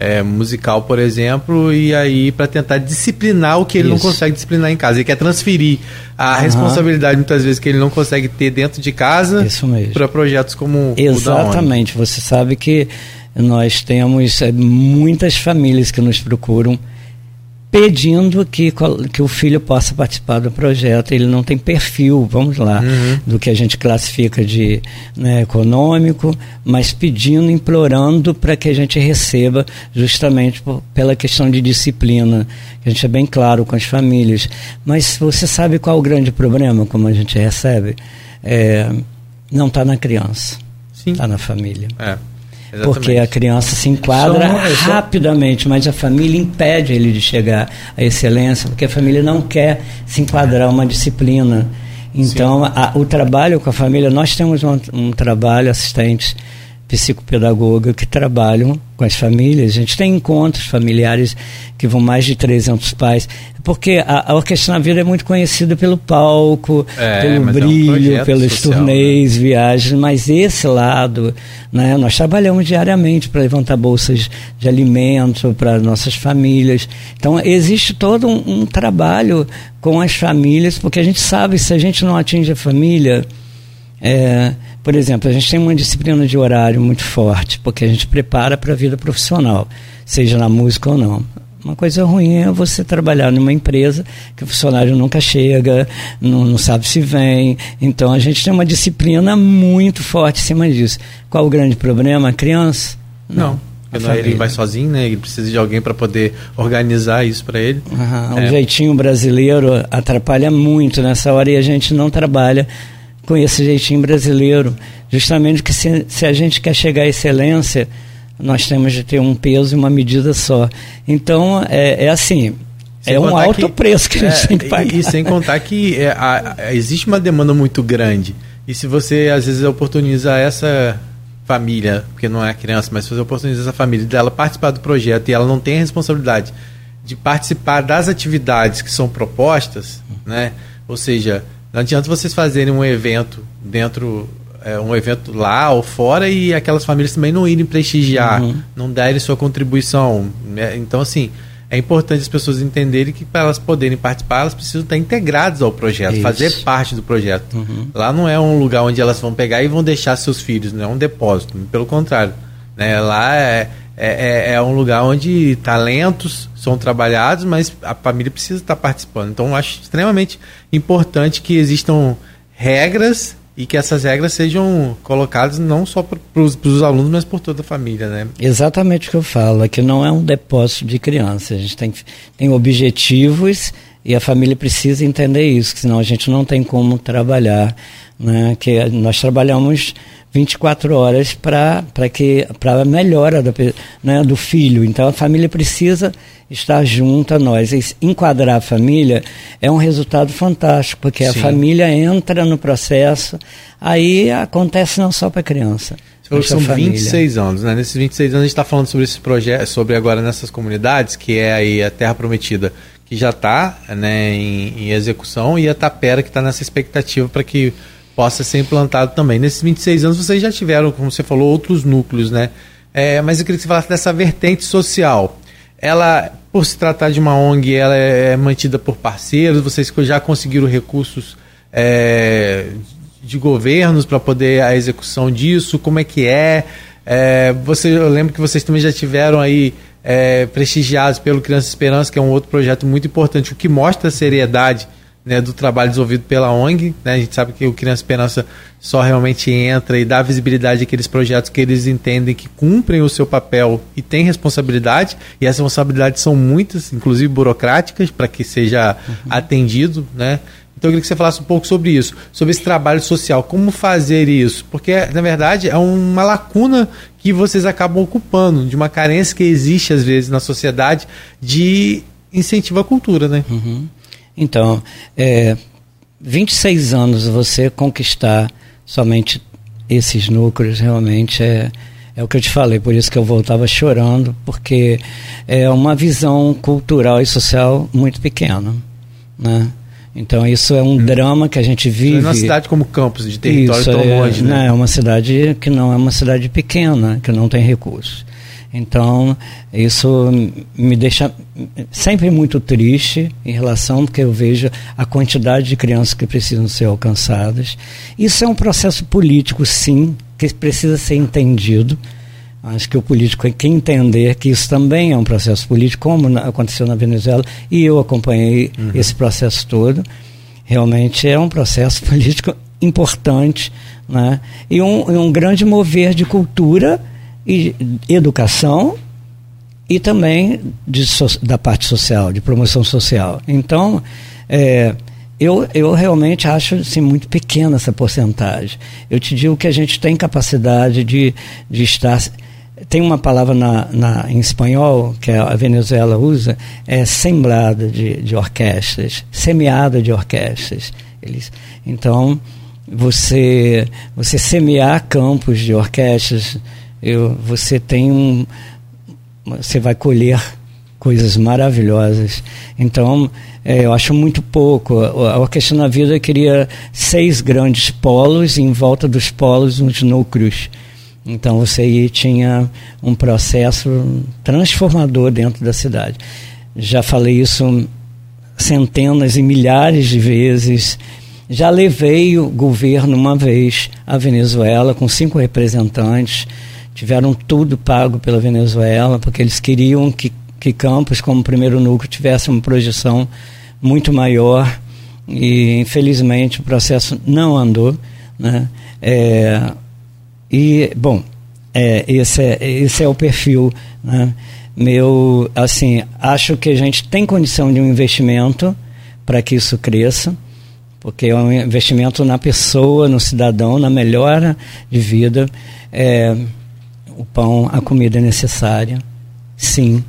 é, musical, por exemplo, e aí para tentar disciplinar o que ele Isso. não consegue disciplinar em casa. Ele quer transferir a uhum. responsabilidade, muitas vezes, que ele não consegue ter dentro de casa para projetos como Exatamente. Você sabe que nós temos é, muitas famílias que nos procuram pedindo que, que o filho possa participar do projeto. Ele não tem perfil, vamos lá, uhum. do que a gente classifica de né, econômico, mas pedindo, implorando para que a gente receba, justamente por, pela questão de disciplina. A gente é bem claro com as famílias. Mas você sabe qual o grande problema, como a gente recebe? É, não está na criança, está na família. É. Exatamente. Porque a criança se enquadra rapidamente, mas a família impede ele de chegar à excelência, porque a família não quer se enquadrar uma disciplina. Então, a, o trabalho com a família, nós temos um, um trabalho, assistentes psicopedagoga que trabalham com as famílias. A gente tem encontros familiares que vão mais de 300 pais, porque a, a Orquestra na Vida é muito conhecida pelo palco, é, pelo brilho, é um pelos social, turnês, né? viagens, mas esse lado, né, nós trabalhamos diariamente para levantar bolsas de alimento para nossas famílias. Então, existe todo um, um trabalho com as famílias, porque a gente sabe se a gente não atinge a família. É, por exemplo, a gente tem uma disciplina de horário muito forte, porque a gente prepara para a vida profissional, seja na música ou não. Uma coisa ruim é você trabalhar numa empresa que o funcionário nunca chega, não, não, sabe se vem. Então a gente tem uma disciplina muito forte em cima disso. Qual o grande problema? A criança? Não. não. ele vai sozinho, né? Ele precisa de alguém para poder organizar isso para ele. Uhum. É. O jeitinho brasileiro atrapalha muito nessa hora e a gente não trabalha com esse jeitinho brasileiro. Justamente que se, se a gente quer chegar à excelência, nós temos de ter um peso e uma medida só. Então, é, é assim, sem é um alto que, preço que a gente é, tem que pagar. E, e sem contar que é, a, a, existe uma demanda muito grande. E se você, às vezes, oportuniza essa família, porque não é criança, mas se você oportuniza essa família dela participar do projeto e ela não tem a responsabilidade de participar das atividades que são propostas, né? Ou seja, não adianta vocês fazerem um evento dentro, é, um evento lá ou fora e aquelas famílias também não irem prestigiar, uhum. não darem sua contribuição. Né? Então, assim, é importante as pessoas entenderem que para elas poderem participar, elas precisam estar integradas ao projeto, Isso. fazer parte do projeto. Uhum. Lá não é um lugar onde elas vão pegar e vão deixar seus filhos, não é um depósito, pelo contrário. Né? Lá é, é, é, é um lugar onde talentos são trabalhados, mas a família precisa estar participando. Então, acho extremamente importante que existam regras e que essas regras sejam colocadas não só para os alunos, mas por toda a família, né? Exatamente o que eu falo, é que não é um depósito de criança. A gente tem, tem objetivos e a família precisa entender isso, senão a gente não tem como trabalhar. Né? Que nós trabalhamos 24 horas para a melhora do, né, do filho. Então a família precisa estar junto a nós. E enquadrar a família é um resultado fantástico, porque Sim. a família entra no processo, aí acontece não só para a criança. São 26 anos, né? Nesses 26 anos a gente está falando sobre esse projeto, sobre agora nessas comunidades, que é aí a Terra Prometida, que já está né, em, em execução, e a Tapera que está nessa expectativa para que possa ser implantado também. Nesses 26 anos vocês já tiveram, como você falou, outros núcleos, né? É, mas eu queria que você falasse dessa vertente social. Ela, por se tratar de uma ONG, ela é mantida por parceiros, vocês já conseguiram recursos é, de governos para poder a execução disso, como é que é? é você, eu lembro que vocês também já tiveram aí é, prestigiados pelo Criança Esperança, que é um outro projeto muito importante, o que mostra a seriedade né, do trabalho desenvolvido pela ONG. Né? A gente sabe que o Criança Esperança só realmente entra e dá visibilidade àqueles projetos que eles entendem que cumprem o seu papel e têm responsabilidade, e essas responsabilidades são muitas, inclusive burocráticas, para que seja uhum. atendido. Né? Então eu queria que você falasse um pouco sobre isso, sobre esse trabalho social, como fazer isso, porque na verdade é uma lacuna que vocês acabam ocupando, de uma carência que existe às vezes na sociedade de incentivo à cultura, né? Uhum. Então, é, 26 anos você conquistar somente esses núcleos realmente é, é o que eu te falei, por isso que eu voltava chorando, porque é uma visão cultural e social muito pequena, né? Então isso é um hum. drama que a gente vive. É uma cidade como Campos, de território isso, tão é, longe, né? É uma cidade que não é uma cidade pequena, que não tem recursos. Então isso me deixa sempre muito triste em relação porque eu vejo a quantidade de crianças que precisam ser alcançadas. Isso é um processo político, sim, que precisa ser entendido Acho que o político tem que entender que isso também é um processo político, como aconteceu na Venezuela, e eu acompanhei uhum. esse processo todo. Realmente é um processo político importante, né? e, um, um grande mover de cultura e educação e também de, da parte social, de promoção social. Então, é, eu, eu realmente acho assim, muito pequena essa porcentagem. Eu te digo que a gente tem capacidade de, de estar tem uma palavra na, na, em espanhol que a Venezuela usa, é sembrada de, de orquestras, semeada de orquestras. Eles, então, você, você semear campos de orquestras, eu, você tem um. Você vai colher coisas maravilhosas. Então, é, eu acho muito pouco. A Orquestra na Vida queria seis grandes polos, e em volta dos polos, uns núcleos então você aí tinha um processo transformador dentro da cidade. Já falei isso centenas e milhares de vezes. Já levei o governo uma vez à Venezuela com cinco representantes. Tiveram tudo pago pela Venezuela, porque eles queriam que, que Campos, como primeiro núcleo, tivesse uma projeção muito maior. E, infelizmente, o processo não andou. Né? É, e, bom, é, esse, é, esse é o perfil. Né? Meu, assim, acho que a gente tem condição de um investimento para que isso cresça, porque é um investimento na pessoa, no cidadão, na melhora de vida. É, o pão, a comida é necessária, sim,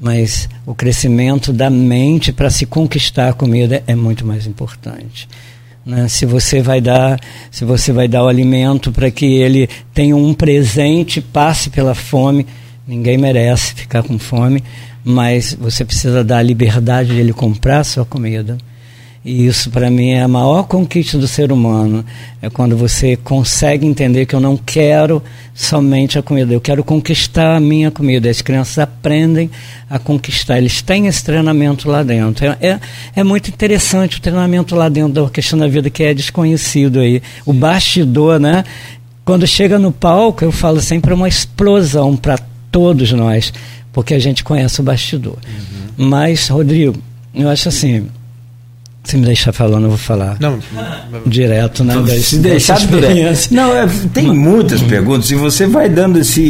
mas o crescimento da mente para se conquistar a comida é muito mais importante. Né? Se você vai dar, se você vai dar o alimento para que ele tenha um presente, passe pela fome, ninguém merece ficar com fome, mas você precisa dar a liberdade de ele comprar a sua comida. E isso para mim é a maior conquista do ser humano. É quando você consegue entender que eu não quero somente a comida, eu quero conquistar a minha comida. As crianças aprendem a conquistar, eles têm esse treinamento lá dentro. É, é, é muito interessante o treinamento lá dentro da Orquestra da Vida, que é desconhecido aí. O bastidor, né? Quando chega no palco, eu falo sempre é uma explosão para todos nós, porque a gente conhece o bastidor. Uhum. Mas, Rodrigo, eu acho assim se me deixar falando, eu vou falar. Não, direto, né? se deixar experiência. Não, é, tem muitas perguntas. E você vai dando esse,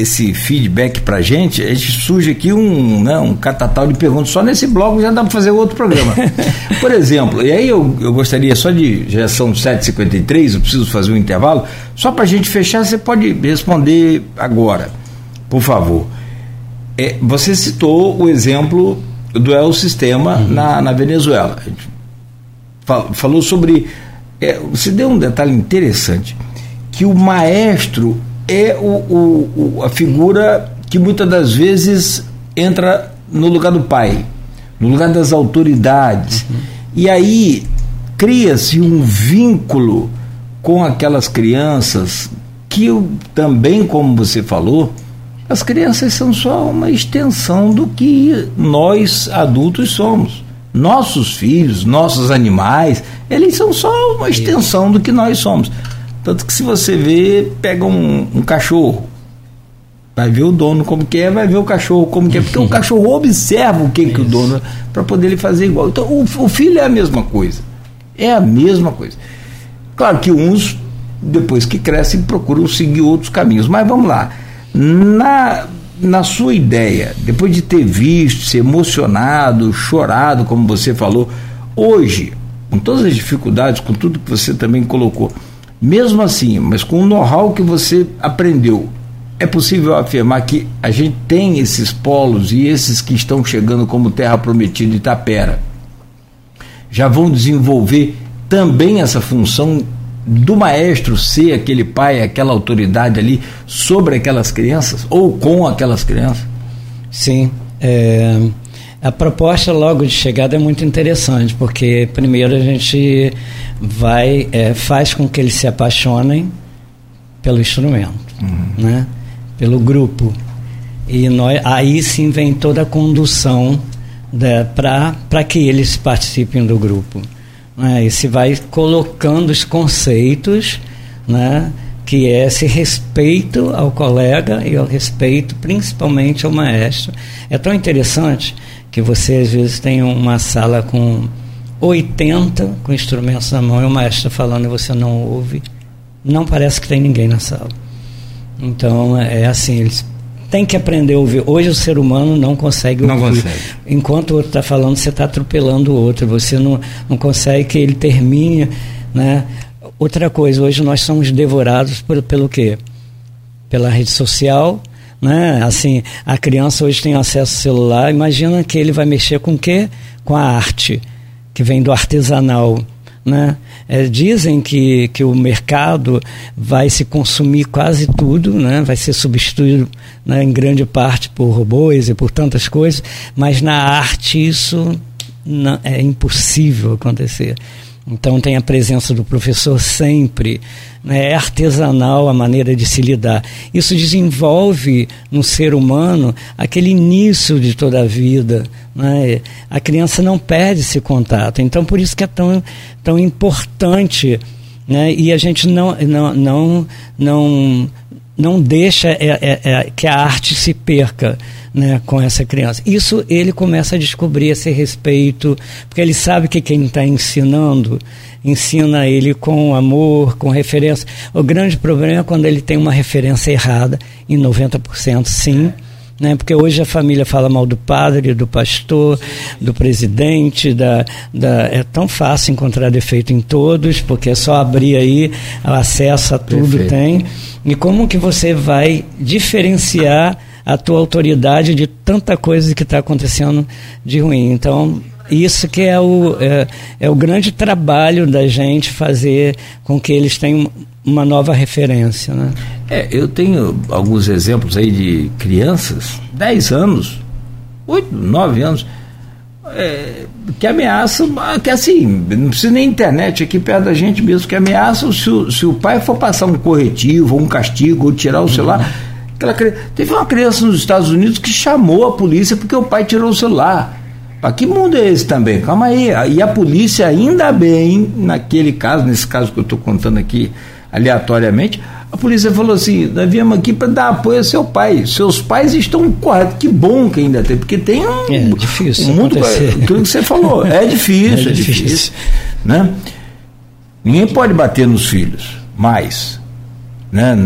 esse feedback pra gente, a gente surge aqui um, né, um catatal de perguntas. Só nesse bloco já dá para fazer outro programa. Por exemplo, e aí eu, eu gostaria só de. Já são 7h53, eu preciso fazer um intervalo. Só para a gente fechar, você pode responder agora, por favor. É, você citou o exemplo do El Sistema uhum. na, na Venezuela. A gente falou sobre. É, você deu um detalhe interessante, que o maestro é o, o, o, a figura que muitas das vezes entra no lugar do pai, no lugar das autoridades. Uhum. E aí cria-se um vínculo com aquelas crianças que também, como você falou, as crianças são só uma extensão do que nós adultos somos. Nossos filhos, nossos animais, eles são só uma extensão do que nós somos. Tanto que se você vê, pega um, um cachorro. Vai ver o dono como que é, vai ver o cachorro como que é, porque o cachorro observa o que, que o dono para poder ele fazer igual. Então o, o, filho é a mesma coisa. É a mesma coisa. Claro que uns, depois que crescem, procuram seguir outros caminhos. Mas vamos lá. Na, na sua ideia, depois de ter visto, se emocionado, chorado, como você falou, hoje, com todas as dificuldades, com tudo que você também colocou, mesmo assim, mas com o know-how que você aprendeu, é possível afirmar que a gente tem esses polos e esses que estão chegando como Terra Prometida e Itapera já vão desenvolver também essa função do maestro ser aquele pai, aquela autoridade ali sobre aquelas crianças ou com aquelas crianças? Sim. É, a proposta logo de chegada é muito interessante, porque primeiro a gente vai, é, faz com que eles se apaixonem pelo instrumento, uhum. né? pelo grupo. E nós, aí sim vem toda a condução para que eles participem do grupo. Né? E se vai colocando os conceitos, né, que é esse respeito ao colega e ao respeito principalmente ao maestro. É tão interessante que você às vezes tem uma sala com 80 com instrumentos na mão e o maestro falando e você não ouve, não parece que tem ninguém na sala. Então é assim, eles têm que aprender a ouvir. Hoje o ser humano não consegue não ouvir. Consegue. Enquanto o outro está falando, você está atropelando o outro. Você não, não consegue que ele termine. Né? Outra coisa, hoje nós somos devorados por, pelo quê? Pela rede social. Né? Assim, a criança hoje tem acesso ao celular. Imagina que ele vai mexer com o quê? Com a arte, que vem do artesanal. Né? É, dizem que, que o mercado vai se consumir quase tudo, né? vai ser substituído né, em grande parte por robôs e por tantas coisas, mas na arte isso não, é impossível acontecer. Então tem a presença do professor sempre, né? é artesanal a maneira de se lidar. Isso desenvolve no ser humano aquele início de toda a vida. Né? A criança não perde esse contato. Então por isso que é tão, tão importante né? e a gente não, não, não, não, não deixa é, é, é, que a arte se perca né, com essa criança. Isso ele começa a descobrir esse respeito, porque ele sabe que quem está ensinando ensina ele com amor, com referência. O grande problema é quando ele tem uma referência errada, em 90% sim. Né? Porque hoje a família fala mal do padre, do pastor, do presidente, da, da, é tão fácil encontrar defeito em todos, porque é só abrir aí, o acesso a tudo Perfeito. tem. E como que você vai diferenciar a tua autoridade de tanta coisa que está acontecendo de ruim. Então, isso que é o, é, é, o grande trabalho da gente fazer com que eles tenham uma nova referência. Né? É, eu tenho alguns exemplos aí de crianças, 10 anos, 8, 9 anos, é, que ameaçam, que assim, não precisa nem internet aqui perto da gente mesmo, que ameaçam se o, se o pai for passar um corretivo, ou um castigo, ou tirar o celular. Uhum Aquela, teve uma criança nos Estados Unidos que chamou a polícia porque o pai tirou o celular. Para que mundo é esse também? Calma aí. E a polícia, ainda bem, naquele caso, nesse caso que eu estou contando aqui aleatoriamente, a polícia falou assim: nós viemos aqui para dar apoio ao seu pai. Seus pais estão corretos. Que bom que ainda tem, porque tem um. É difícil. Um mundo, aquilo que você falou. É difícil, é, é difícil. difícil. Né? Ninguém pode bater nos filhos, mais. Né?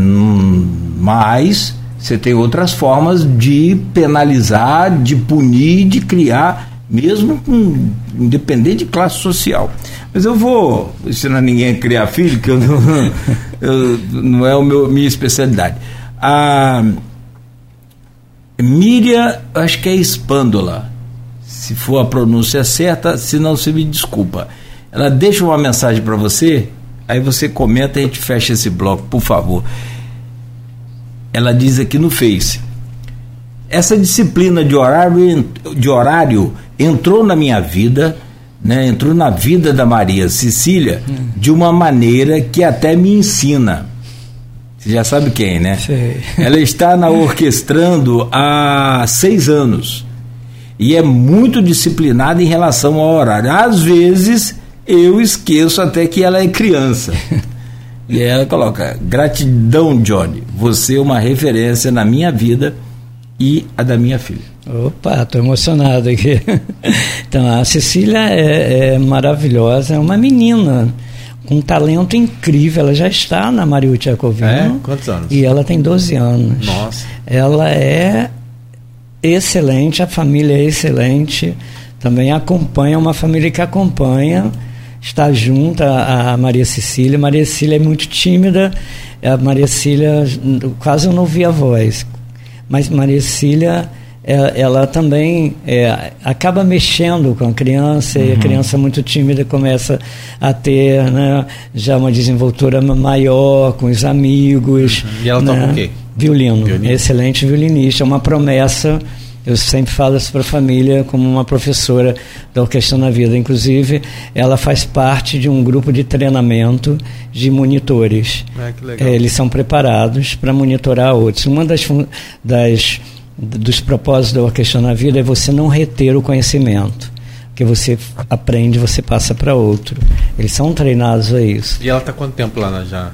Mas você tem outras formas de penalizar, de punir, de criar, mesmo com, independente de classe social. Mas eu vou ensinar ninguém a criar filho, que eu não, eu, não é a minha especialidade. A Miriam, acho que é Espândola, se for a pronúncia certa, se não, você me desculpa. Ela deixa uma mensagem para você, aí você comenta e a gente fecha esse bloco, por favor ela diz aqui no Face. Essa disciplina de horário, de horário entrou na minha vida, né, entrou na vida da Maria Cecília hum. de uma maneira que até me ensina. Você já sabe quem, né? Sei. Ela está na orquestrando há seis anos e é muito disciplinada em relação ao horário. Às vezes eu esqueço até que ela é criança. E ela coloca: gratidão, Johnny. Você é uma referência na minha vida e a da minha filha. Opa, estou emocionado aqui. Então, a Cecília é, é, maravilhosa, é uma menina com um talento incrível. Ela já está na Mariúcha Jacovino. É? Quantos anos? E ela tem 12 anos. Nossa. Ela é excelente, a família é excelente. Também acompanha, uma família que acompanha, está junto a, a Maria Cecília. Maria Cecília é muito tímida, a Maria Cecília quase eu não ouvia a voz. Mas Maria Cecília é, ela também é, acaba mexendo com a criança uhum. e a uhum. criança muito tímida começa a ter né, já uma desenvoltura maior com os amigos. Uhum. E ela né? toca o quê? Violino. Violino. Excelente violinista. É uma promessa. Eu sempre falo isso para a família como uma professora da Orquestra na Vida. Inclusive, ela faz parte de um grupo de treinamento de monitores. Ah. É, eles são preparados para monitorar outros. Uma das, das dos propósitos da Orquestra na Vida é você não reter o conhecimento. Que você aprende, você passa para outro. Eles são treinados a isso. E ela está quanto tempo lá já?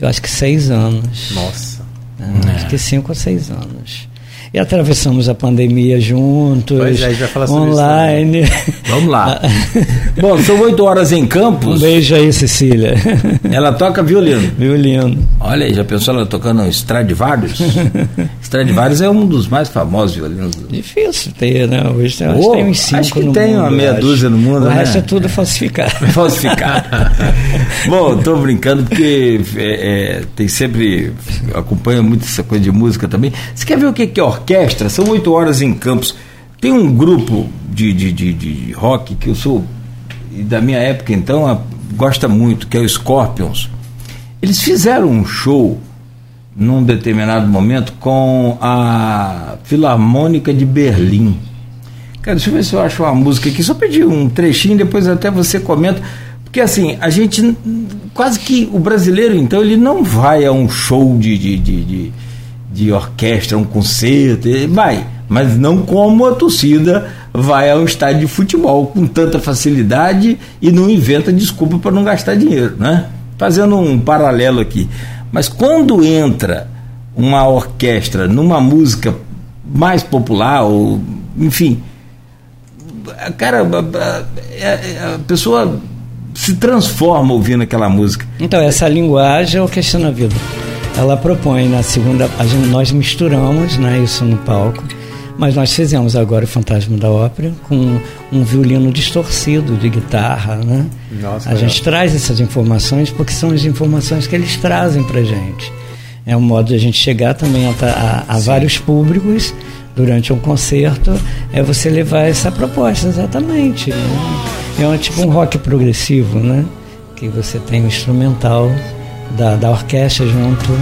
Eu acho que seis anos. Nossa. É, Acho que cinco ou seis anos e atravessamos a pandemia juntos, pois é, já fala sobre online. Isso Vamos lá. Bom, são oito horas em Campos. Um beijo aí, Cecília. Ela toca violino. Violino. Olha aí, já pensou ela tocando Stradivarius? Stradivarius é um dos mais famosos violinos. Difícil ter, né? Hoje tem, oh, tem uns cinco acho que tem mundo, uma meia acho. dúzia no mundo, o né? resto é tudo falsificado. falsificado. Bom, estou brincando porque é, é, tem sempre acompanha muito essa coisa de música também. Você quer ver o que que é orquestra, são oito horas em Campos. Tem um grupo de, de, de, de rock que eu sou, da minha época então, a, gosta muito, que é o Scorpions. Eles fizeram um show num determinado momento com a Filarmônica de Berlim. Cara, deixa eu ver se eu acho uma música aqui. Só pedir um trechinho, depois até você comenta. Porque assim, a gente. Quase que o brasileiro, então, ele não vai a um show de, de, de, de de orquestra, um concerto, vai, mas não como a torcida vai ao estádio de futebol com tanta facilidade e não inventa desculpa para não gastar dinheiro, né? Fazendo um paralelo aqui. Mas quando entra uma orquestra numa música mais popular, ou enfim, cara, a, a, a pessoa se transforma ouvindo aquela música. Então, essa linguagem é o vida ela propõe na segunda, a gente, nós misturamos né, isso no palco, mas nós fizemos agora o Fantasma da Ópera com um violino distorcido de guitarra, né? Nossa, a gente traz essas informações porque são as informações que eles trazem para gente. É um modo de a gente chegar também a, a, a vários públicos durante um concerto, é você levar essa proposta, exatamente. Né? É um, tipo um rock progressivo, né? Que você tem o instrumental da, da orquestra junto.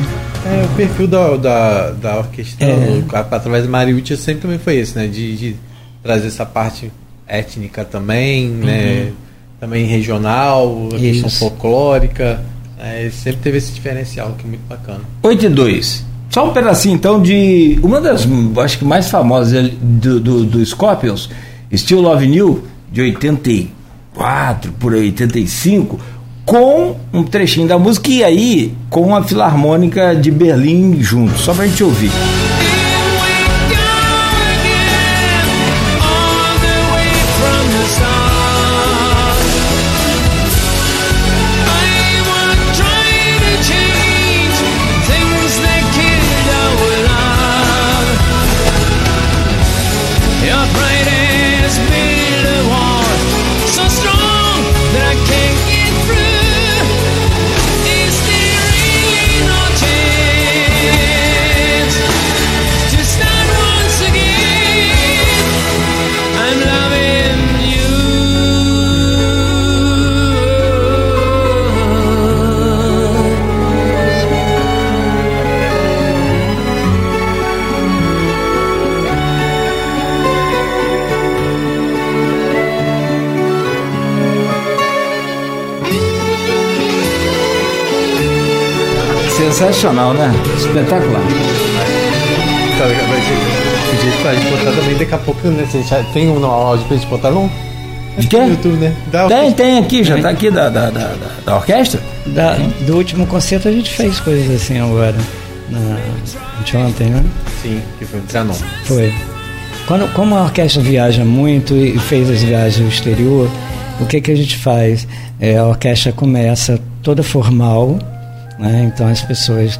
É, o perfil da, da, da orquestra é. através do Mariucci sempre também foi esse, né? De, de trazer essa parte étnica também, uhum. né? Também regional, a questão folclórica. É, sempre teve esse diferencial que é muito bacana. 8 e 2. Só um pedacinho então de uma das, acho que mais famosas do, do, do Scorpions, Still Love New, de 84 por 85 com um trechinho da música e aí com a Filarmônica de Berlim junto, só pra gente ouvir. Sensacional, né? Espetacular. Tá, vai ter, jeito pra gente botar também daqui a pouco, né? Você já tem um áudio pra gente botar não? De quê? YouTube, né? tem, tem aqui, já está aqui da, da, da, da orquestra. Da, do último concerto a gente fez coisas assim agora. Na, ontem, né? Sim, que foi no Trianon. Foi. Quando, como a orquestra viaja muito e fez as viagens no exterior, o que, que a gente faz? É, a orquestra começa toda formal, né? então as pessoas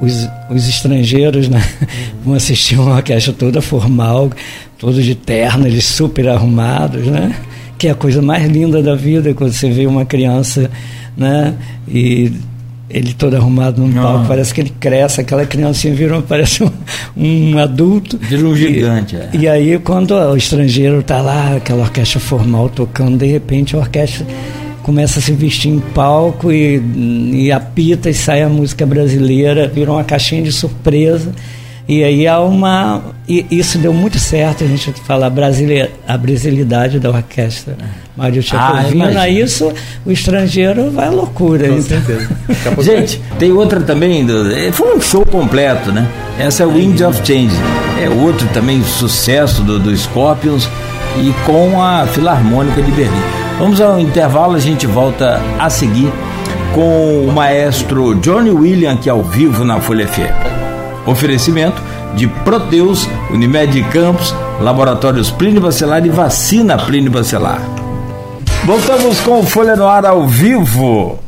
os, os estrangeiros né, vão assistir uma orquestra toda formal, todos de terno, eles super arrumados, né? Que é a coisa mais linda da vida quando você vê uma criança, né? E ele todo arrumado num palco, parece que ele cresce, aquela criancinha virou, parece um, um adulto. Vira um gigante, e, é. E aí, quando o estrangeiro está lá, aquela orquestra formal tocando, de repente a orquestra começa a se vestir em palco e, e apita e sai a música brasileira, virou uma caixinha de surpresa. E aí há uma. E isso deu muito certo, a gente fala a, brasileira, a brasilidade da orquestra. Mário Tchaikovsky, ah, isso o estrangeiro vai à loucura. Com então. certeza. gente, tem outra também, do, é, foi um show completo, né? Essa é o Wind of Change. É outro também sucesso do, do Scorpions e com a Filarmônica de Berlim. Vamos ao intervalo, a gente volta a seguir com o maestro Johnny William, que é ao vivo na Folha FM. Oferecimento de Proteus, Unimed Campos, Laboratórios Plínio Bacelar e Vacina Plínio Bacelar. Voltamos com Folha no Ar ao vivo,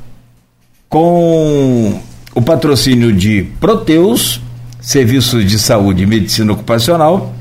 com o patrocínio de Proteus, Serviços de Saúde e Medicina Ocupacional,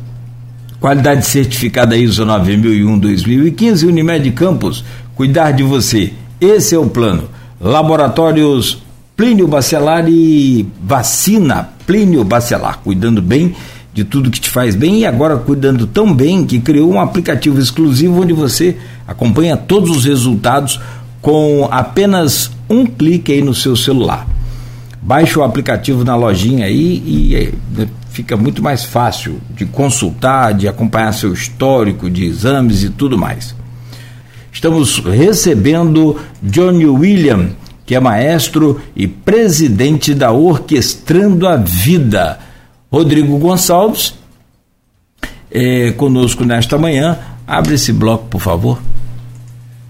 Qualidade certificada ISO 9001-2015, Unimed Campos, cuidar de você. Esse é o plano. Laboratórios Plínio Bacelar e vacina Plínio Bacelar, cuidando bem de tudo que te faz bem e agora cuidando tão bem que criou um aplicativo exclusivo onde você acompanha todos os resultados com apenas um clique aí no seu celular. Baixe o aplicativo na lojinha aí e fica muito mais fácil de consultar, de acompanhar seu histórico de exames e tudo mais. Estamos recebendo Johnny William, que é maestro e presidente da Orquestrando a Vida. Rodrigo Gonçalves, é, conosco nesta manhã. Abre esse bloco, por favor.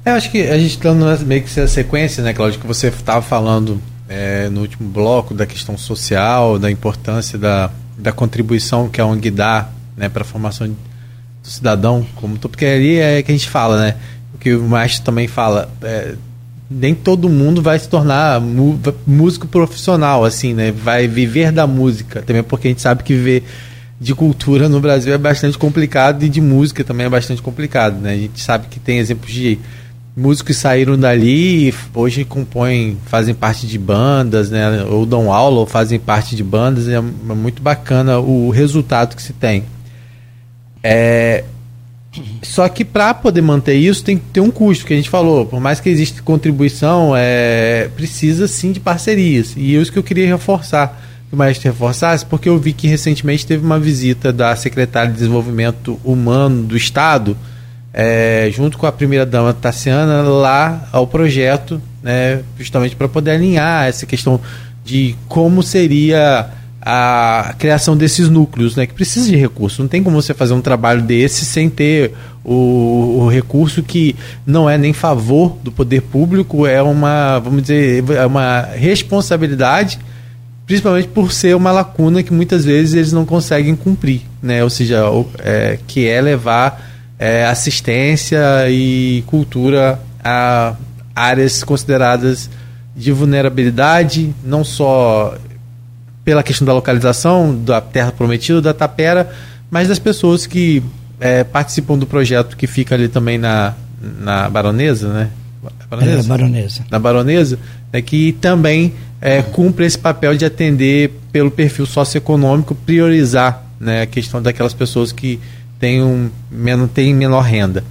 É, eu acho que a gente está meio que a sequência, né, Cláudio, que você estava falando é, no último bloco da questão social, da importância da, da contribuição que a ONG dá né, para a formação do cidadão, como tu, porque ali é que a gente fala, né? O que o Maestro também fala, é, nem todo mundo vai se tornar músico profissional, assim, né? Vai viver da música, também porque a gente sabe que viver de cultura no Brasil é bastante complicado e de música também é bastante complicado, né? A gente sabe que tem exemplos de músicos saíram dali e hoje compõem, fazem parte de bandas, né? Ou dão aula ou fazem parte de bandas. É muito bacana o resultado que se tem. É, só que para poder manter isso tem que ter um custo, que a gente falou. Por mais que exista contribuição, é, precisa sim de parcerias. E é isso que eu queria reforçar, que o Maestro reforçasse, porque eu vi que recentemente teve uma visita da secretária de Desenvolvimento Humano do Estado, é, junto com a primeira-dama Tassiana, lá ao projeto, né, justamente para poder alinhar essa questão de como seria a criação desses núcleos, né, que precisa de recurso. Não tem como você fazer um trabalho desse sem ter o, o, recurso que não é nem favor do poder público, é uma, vamos dizer, é uma responsabilidade, principalmente por ser uma lacuna que muitas vezes eles não conseguem cumprir, né, ou seja, é, que é levar é, assistência e cultura a áreas consideradas de vulnerabilidade, não só pela questão da localização da Terra Prometida, da Tapera, mas das pessoas que é, participam do projeto que fica ali também na, na Baronesa, né? Baronesa? É, Baronesa. Na Baronesa, né, que também é, cumpre esse papel de atender pelo perfil socioeconômico, priorizar né, a questão daquelas pessoas que tem, um, tem menor renda.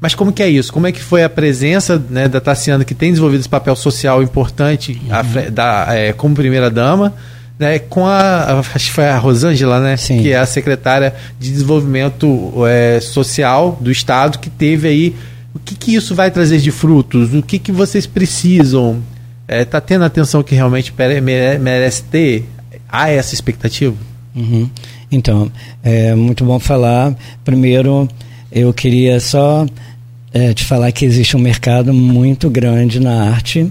Mas como que é isso? Como é que foi a presença né, da Tassiana, que tem desenvolvido esse papel social importante uhum. a, da, é, como primeira-dama, né, com a, acho que foi a Rosângela, né, Sim. que é a secretária de Desenvolvimento é, Social do Estado, que teve aí. O que, que isso vai trazer de frutos? O que, que vocês precisam? Está é, tá tendo a atenção que realmente merece ter? Há essa expectativa? Uhum. Então, é muito bom falar. Primeiro, eu queria só é, te falar que existe um mercado muito grande na arte.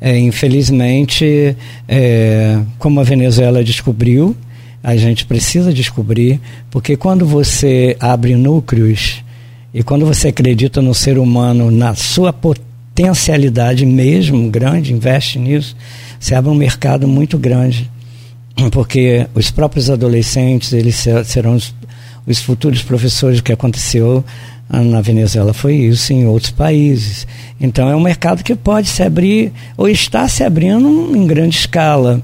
É, infelizmente, é, como a Venezuela descobriu, a gente precisa descobrir, porque quando você abre núcleos e quando você acredita no ser humano, na sua potencialidade mesmo grande, investe nisso, você abre um mercado muito grande, porque os próprios adolescentes eles serão os, os futuros professores. O que aconteceu na Venezuela foi isso, em outros países. Então é um mercado que pode se abrir ou está se abrindo em grande escala.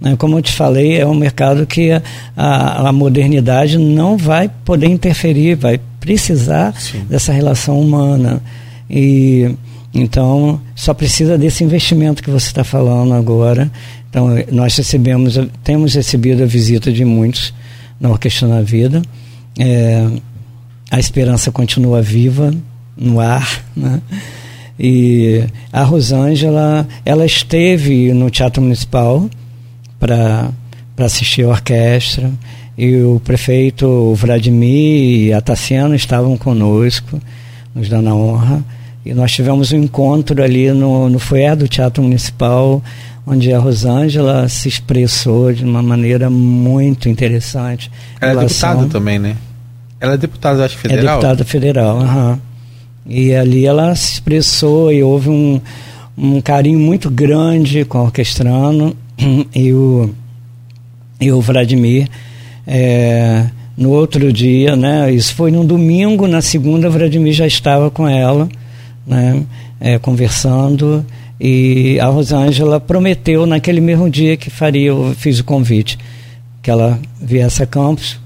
Né? Como eu te falei, é um mercado que a, a modernidade não vai poder interferir, vai precisar Sim. dessa relação humana. E então só precisa desse investimento que você está falando agora. Então nós recebemos, temos recebido a visita de muitos na Orquestra na Vida. É, a esperança continua viva no ar, né? E a Rosângela, ela esteve no Teatro Municipal para assistir a orquestra e o prefeito Vladimir e a Tassiana estavam conosco, nos dando a honra. E nós tivemos um encontro ali no, no foyer do Teatro Municipal, onde a Rosângela se expressou de uma maneira muito interessante. Ela relação... é deputada também, né? Ela é deputada, acho, federal? É deputada federal, aham. E ali ela se expressou e houve um, um carinho muito grande com o orquestrano e o, e o Vladimir. É, no outro dia, né, isso foi num domingo, na segunda, o Vladimir já estava com ela, né, é, conversando. E a Rosângela prometeu naquele mesmo dia que faria, eu fiz o convite, que ela viesse a Campos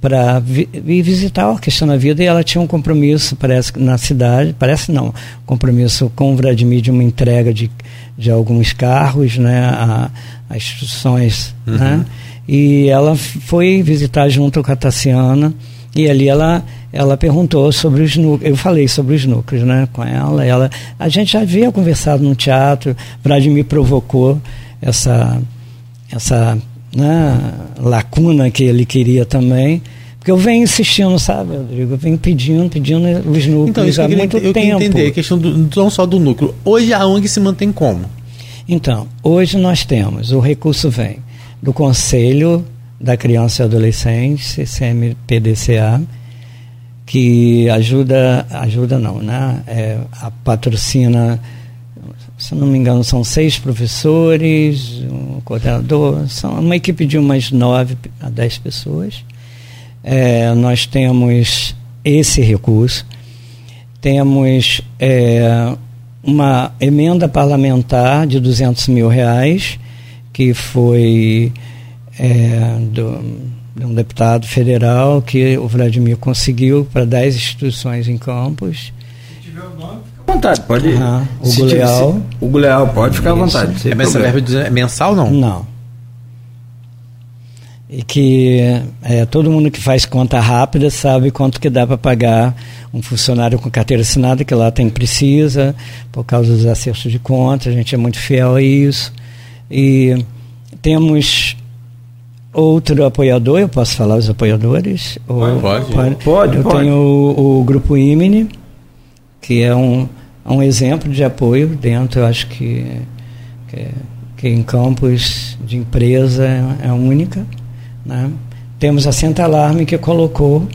para vi, visitar a Orquestra na Vida e ela tinha um compromisso, parece, na cidade, parece não, compromisso com o Vladimir de uma entrega de, de alguns carros, né, a, a instituições, uhum. né, e ela foi visitar junto com a Tassiana e ali ela ela perguntou sobre os núcleos, eu falei sobre os núcleos, né, com ela, ela, a gente já havia conversado no teatro, Vladimir provocou essa essa né, lacuna que ele queria também. Porque eu venho insistindo, sabe, Rodrigo? Eu venho pedindo, pedindo os núcleos então, isso há eu muito eu tempo. Entender a questão do, não só do núcleo. Hoje a ONG se mantém como? Então, hoje nós temos, o recurso vem do Conselho da Criança e Adolescente, CMPDCA, que ajuda, ajuda não, né? É, a patrocina se não me engano, são seis professores, um coordenador, são uma equipe de umas nove a dez pessoas. É, nós temos esse recurso, temos é, uma emenda parlamentar de 200 mil reais, que foi é, do, de um deputado federal que o Vladimir conseguiu para 10 instituições em campos. Se tiver o nome, vontade, pode ir. Uhum. O Guleal. O Guleal, pode ficar à vontade. É essa verba é mensal não? Não. E que é, todo mundo que faz conta rápida sabe quanto que dá para pagar um funcionário com carteira assinada, que lá tem precisa, por causa dos acertos de conta, a gente é muito fiel a isso. E temos outro apoiador, eu posso falar os apoiadores? Pode, pode. pode eu pode. tenho o, o grupo Imine, que é um, um exemplo de apoio dentro, eu acho que, que, que em campos de empresa é, é única. Né? Temos a Senta Alarme que colocou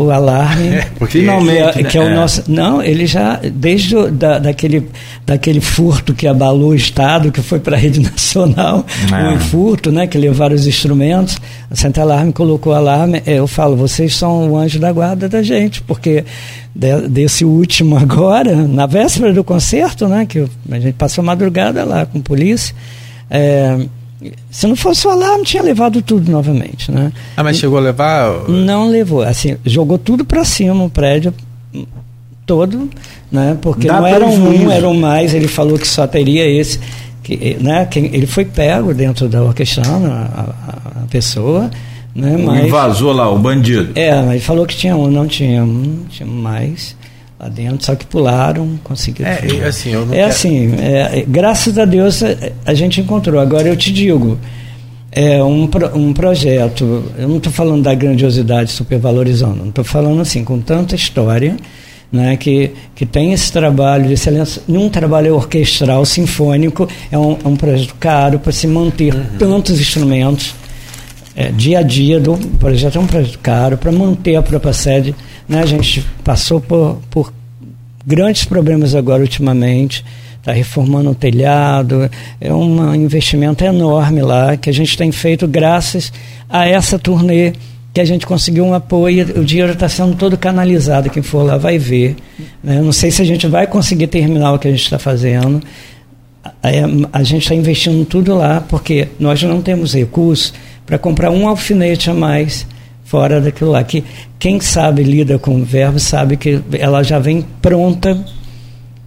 o alarme é, finalmente que, é, que é o né? nosso não ele já desde o, da, daquele daquele furto que abalou o estado que foi para a rede nacional é. um furto né que levaram os instrumentos a Santa Alarme colocou o alarme é, eu falo vocês são o anjo da guarda da gente porque de, desse último agora na véspera do concerto né que a gente passou madrugada lá com polícia é, se não fosse o alarme, tinha levado tudo novamente, né? Ah, mas chegou a levar? Não levou. Assim, jogou tudo para cima o prédio todo, né? Porque Dá não eram um, eram mais. Ele falou que só teria esse, que, né? Quem, ele foi pego dentro da orquestra, a, a, a pessoa, né? Mas, vazou lá o bandido. É, mas ele falou que tinha um, não tinha um, tinha mais lá dentro, só que pularam, conseguiram. É, assim, eu não é quero... assim, é, graças a Deus a, a, gente encontrou. Agora eu te digo, é um, um projeto, eu não estou falando da grandiosidade supervalorizando, não estou falando assim, com tanta história, né, que, que tem esse trabalho de excelência, um trabalho orquestral, sinfônico, é um, é um projeto caro para se manter uhum. tantos instrumentos. É, dia a dia do projeto é um projeto caro para manter a própria sede. Né, a gente passou por, por grandes problemas agora ultimamente, está reformando o telhado, é um investimento enorme lá que a gente tem feito graças a essa turnê que a gente conseguiu um apoio, o dinheiro está sendo todo canalizado, quem for lá vai ver. Né? Não sei se a gente vai conseguir terminar o que a gente está fazendo. A, a gente está investindo tudo lá, porque nós não temos recursos para comprar um alfinete a mais fora daquilo lá. Que quem sabe lida com o verbo sabe que ela já vem pronta.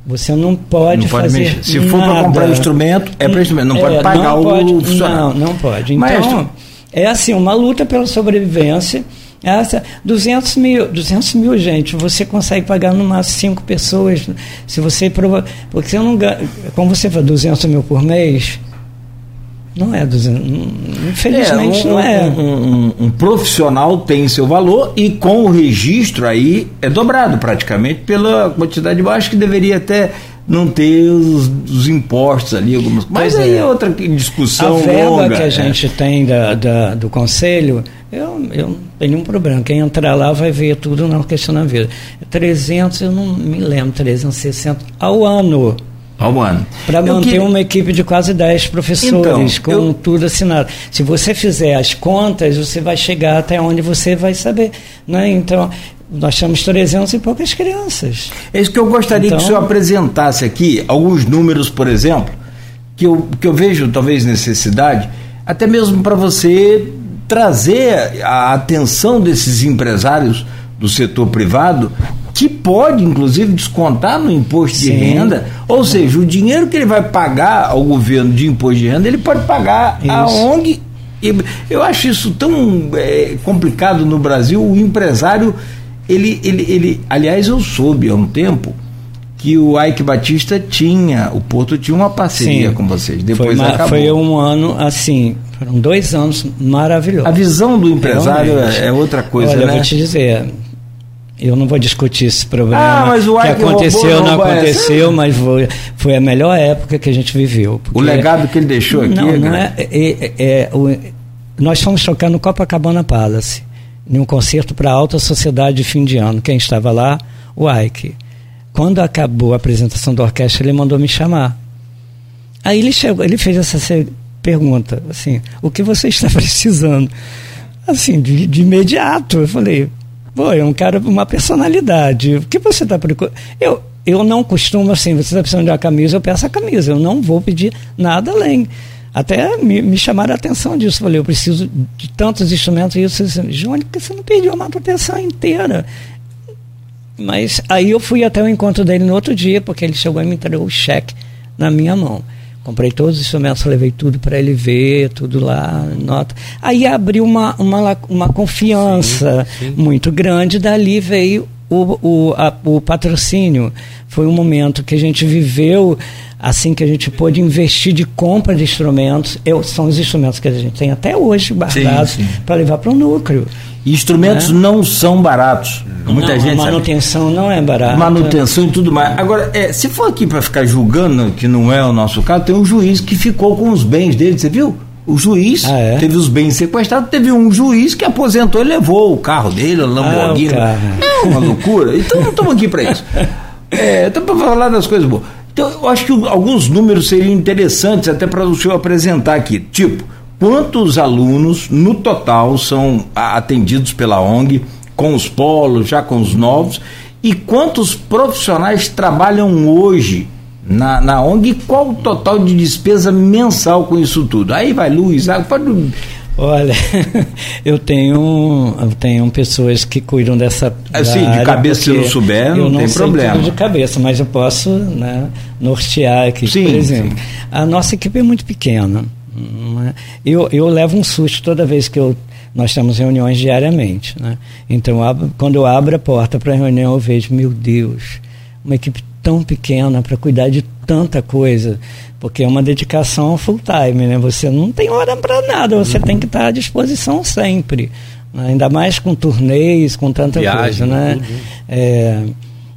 Você não pode, não pode fazer mexer. Se for para comprar um instrumento, é para instrumento, não é, pode pagar não o pode, funcionário. Não, não pode. Então, Maestro, é assim, uma luta pela sobrevivência. Essa, 200 mil, 200 mil, gente, você consegue pagar no máximo cinco pessoas. Se você prova, porque você não como você fala 200 mil por mês, não é 200, infelizmente é, um, não é. Um, um, um, profissional tem seu valor e com o registro aí é dobrado praticamente pela quantidade baixa que deveria até não ter os, os impostos ali, algumas Mas aí é. é outra discussão. A verba longa, que a é. gente tem da, da, do conselho, eu, eu não tenho nenhum problema. Quem entrar lá vai ver tudo na questão da vida. 300, eu não me lembro, 360 ao ano. Ao ano. Para manter uma equipe de quase 10 professores, então, com eu... tudo assinado. Se você fizer as contas, você vai chegar até onde você vai saber. Né? Então, nós temos 300 e poucas crianças. É isso que eu gostaria então, que o senhor apresentasse aqui, alguns números, por exemplo, que eu, que eu vejo talvez necessidade, até mesmo para você trazer a atenção desses empresários do setor privado, que pode, inclusive, descontar no imposto Sim. de renda, ou seja, o dinheiro que ele vai pagar ao governo de imposto de renda, ele pode pagar isso. a ONG. Eu acho isso tão é, complicado no Brasil, o empresário ele, ele, ele, aliás, eu soube há um tempo que o Ike Batista tinha, o Porto tinha uma parceria Sim, com vocês. Depois foi, acabou. foi um ano assim, foram dois anos maravilhosos. A visão do empresário Realmente. é outra coisa, Olha, né? eu vou te dizer, eu não vou discutir esse problema. Ah, mas o que aconteceu, não, não aconteceu, mas foi, foi, a melhor época que a gente viveu. O legado que ele deixou aqui. Não, é não é, é, é, é o, nós fomos tocar no Copacabana Palace em um concerto para a alta sociedade de fim de ano. Quem estava lá? O Ike. Quando acabou a apresentação da orquestra, ele mandou me chamar. Aí ele chegou, ele fez essa pergunta, assim, o que você está precisando? Assim, de, de imediato. Eu falei, pô, é um cara, uma personalidade. O que você está procurando? Eu, eu não costumo, assim, você está precisando de uma camisa, eu peço a camisa. Eu não vou pedir nada além. Até me, me chamaram a atenção disso. Falei, eu preciso de tantos instrumentos. E eu disse, Johnny, por que você não pediu uma manutenção inteira? Mas aí eu fui até o encontro dele no outro dia, porque ele chegou e me entregou o cheque na minha mão. Comprei todos os instrumentos, levei tudo para ele ver, tudo lá, nota. Aí abriu uma, uma, uma confiança sim, sim. muito grande, dali veio o, o, a, o patrocínio. Foi um momento que a gente viveu assim que a gente pôde investir de compra de instrumentos. Eu, são os instrumentos que a gente tem até hoje guardados para levar para o núcleo. E instrumentos né? não são baratos. Muita não, gente a manutenção sabe. não é barata. Manutenção e tudo mais. Agora, é, se for aqui para ficar julgando, que não é o nosso caso, tem um juiz que ficou com os bens dele, você viu? O juiz ah, é? teve os bens sequestrados, teve um juiz que aposentou e levou o carro dele, a Lamborghini. Ah, é uma loucura. Então não estamos aqui para isso. É, estamos para falar das coisas boas. Então, eu acho que alguns números seriam interessantes até para o senhor apresentar aqui. Tipo, quantos alunos no total são atendidos pela ONG, com os polos, já com os novos, e quantos profissionais trabalham hoje na, na ONG e qual o total de despesa mensal com isso tudo? Aí vai Luiz, pode Olha, eu tenho, eu tenho pessoas que cuidam dessa. Assim, de cabeça se não souber, não, não tem problema. de cabeça, mas eu posso né, nortear aqui. Sim, por exemplo, sim. a nossa equipe é muito pequena. Né? Eu, eu levo um susto toda vez que eu nós temos reuniões diariamente. Né? Então, quando eu abro a porta para a reunião, eu vejo, meu Deus, uma equipe tão pequena para cuidar de tanta coisa, porque é uma dedicação full time, né? Você não tem hora para nada, você tem que estar à disposição sempre, né? ainda mais com turnês, com tanta Viagem, coisa, né? É,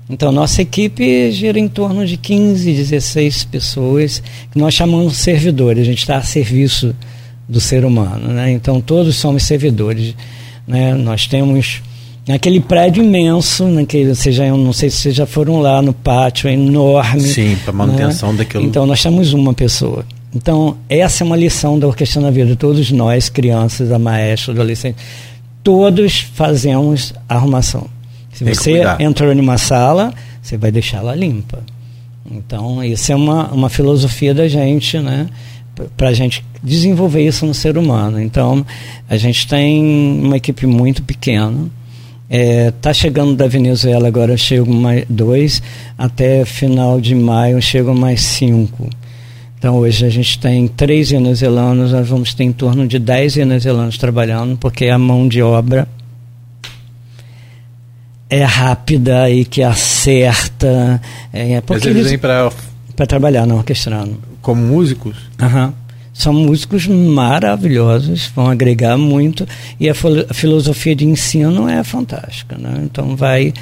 Então, nossa equipe gira em torno de 15, 16 pessoas, que nós chamamos de servidores. A gente está a serviço do ser humano. Né? Então, todos somos servidores. Né? Nós temos aquele prédio imenso, naquele, vocês já, não sei se vocês já foram lá no pátio, é enorme. Sim, para manutenção né? daquilo. Então, nós temos uma pessoa. Então, essa é uma lição da Orquestra na Vida. Todos nós, crianças, a maestra, adolescentes, todos fazemos arrumação. Se você entrou em uma sala, você vai deixá-la limpa. Então, isso é uma, uma filosofia da gente, né? Para a gente desenvolver isso no ser humano. Então, a gente tem uma equipe muito pequena. É, tá chegando da Venezuela agora, chegam mais dois. Até final de maio chegam mais cinco. Então hoje a gente tem três venezuelanos, nós vamos ter em torno de dez venezuelanos trabalhando, porque a mão de obra é rápida e que acerta. É, porque Mas eles vêm para trabalhar na orquestrando. Como músicos? Aham. Uhum. São músicos maravilhosos, vão agregar muito e a, a filosofia de ensino é fantástica, né? Então vai,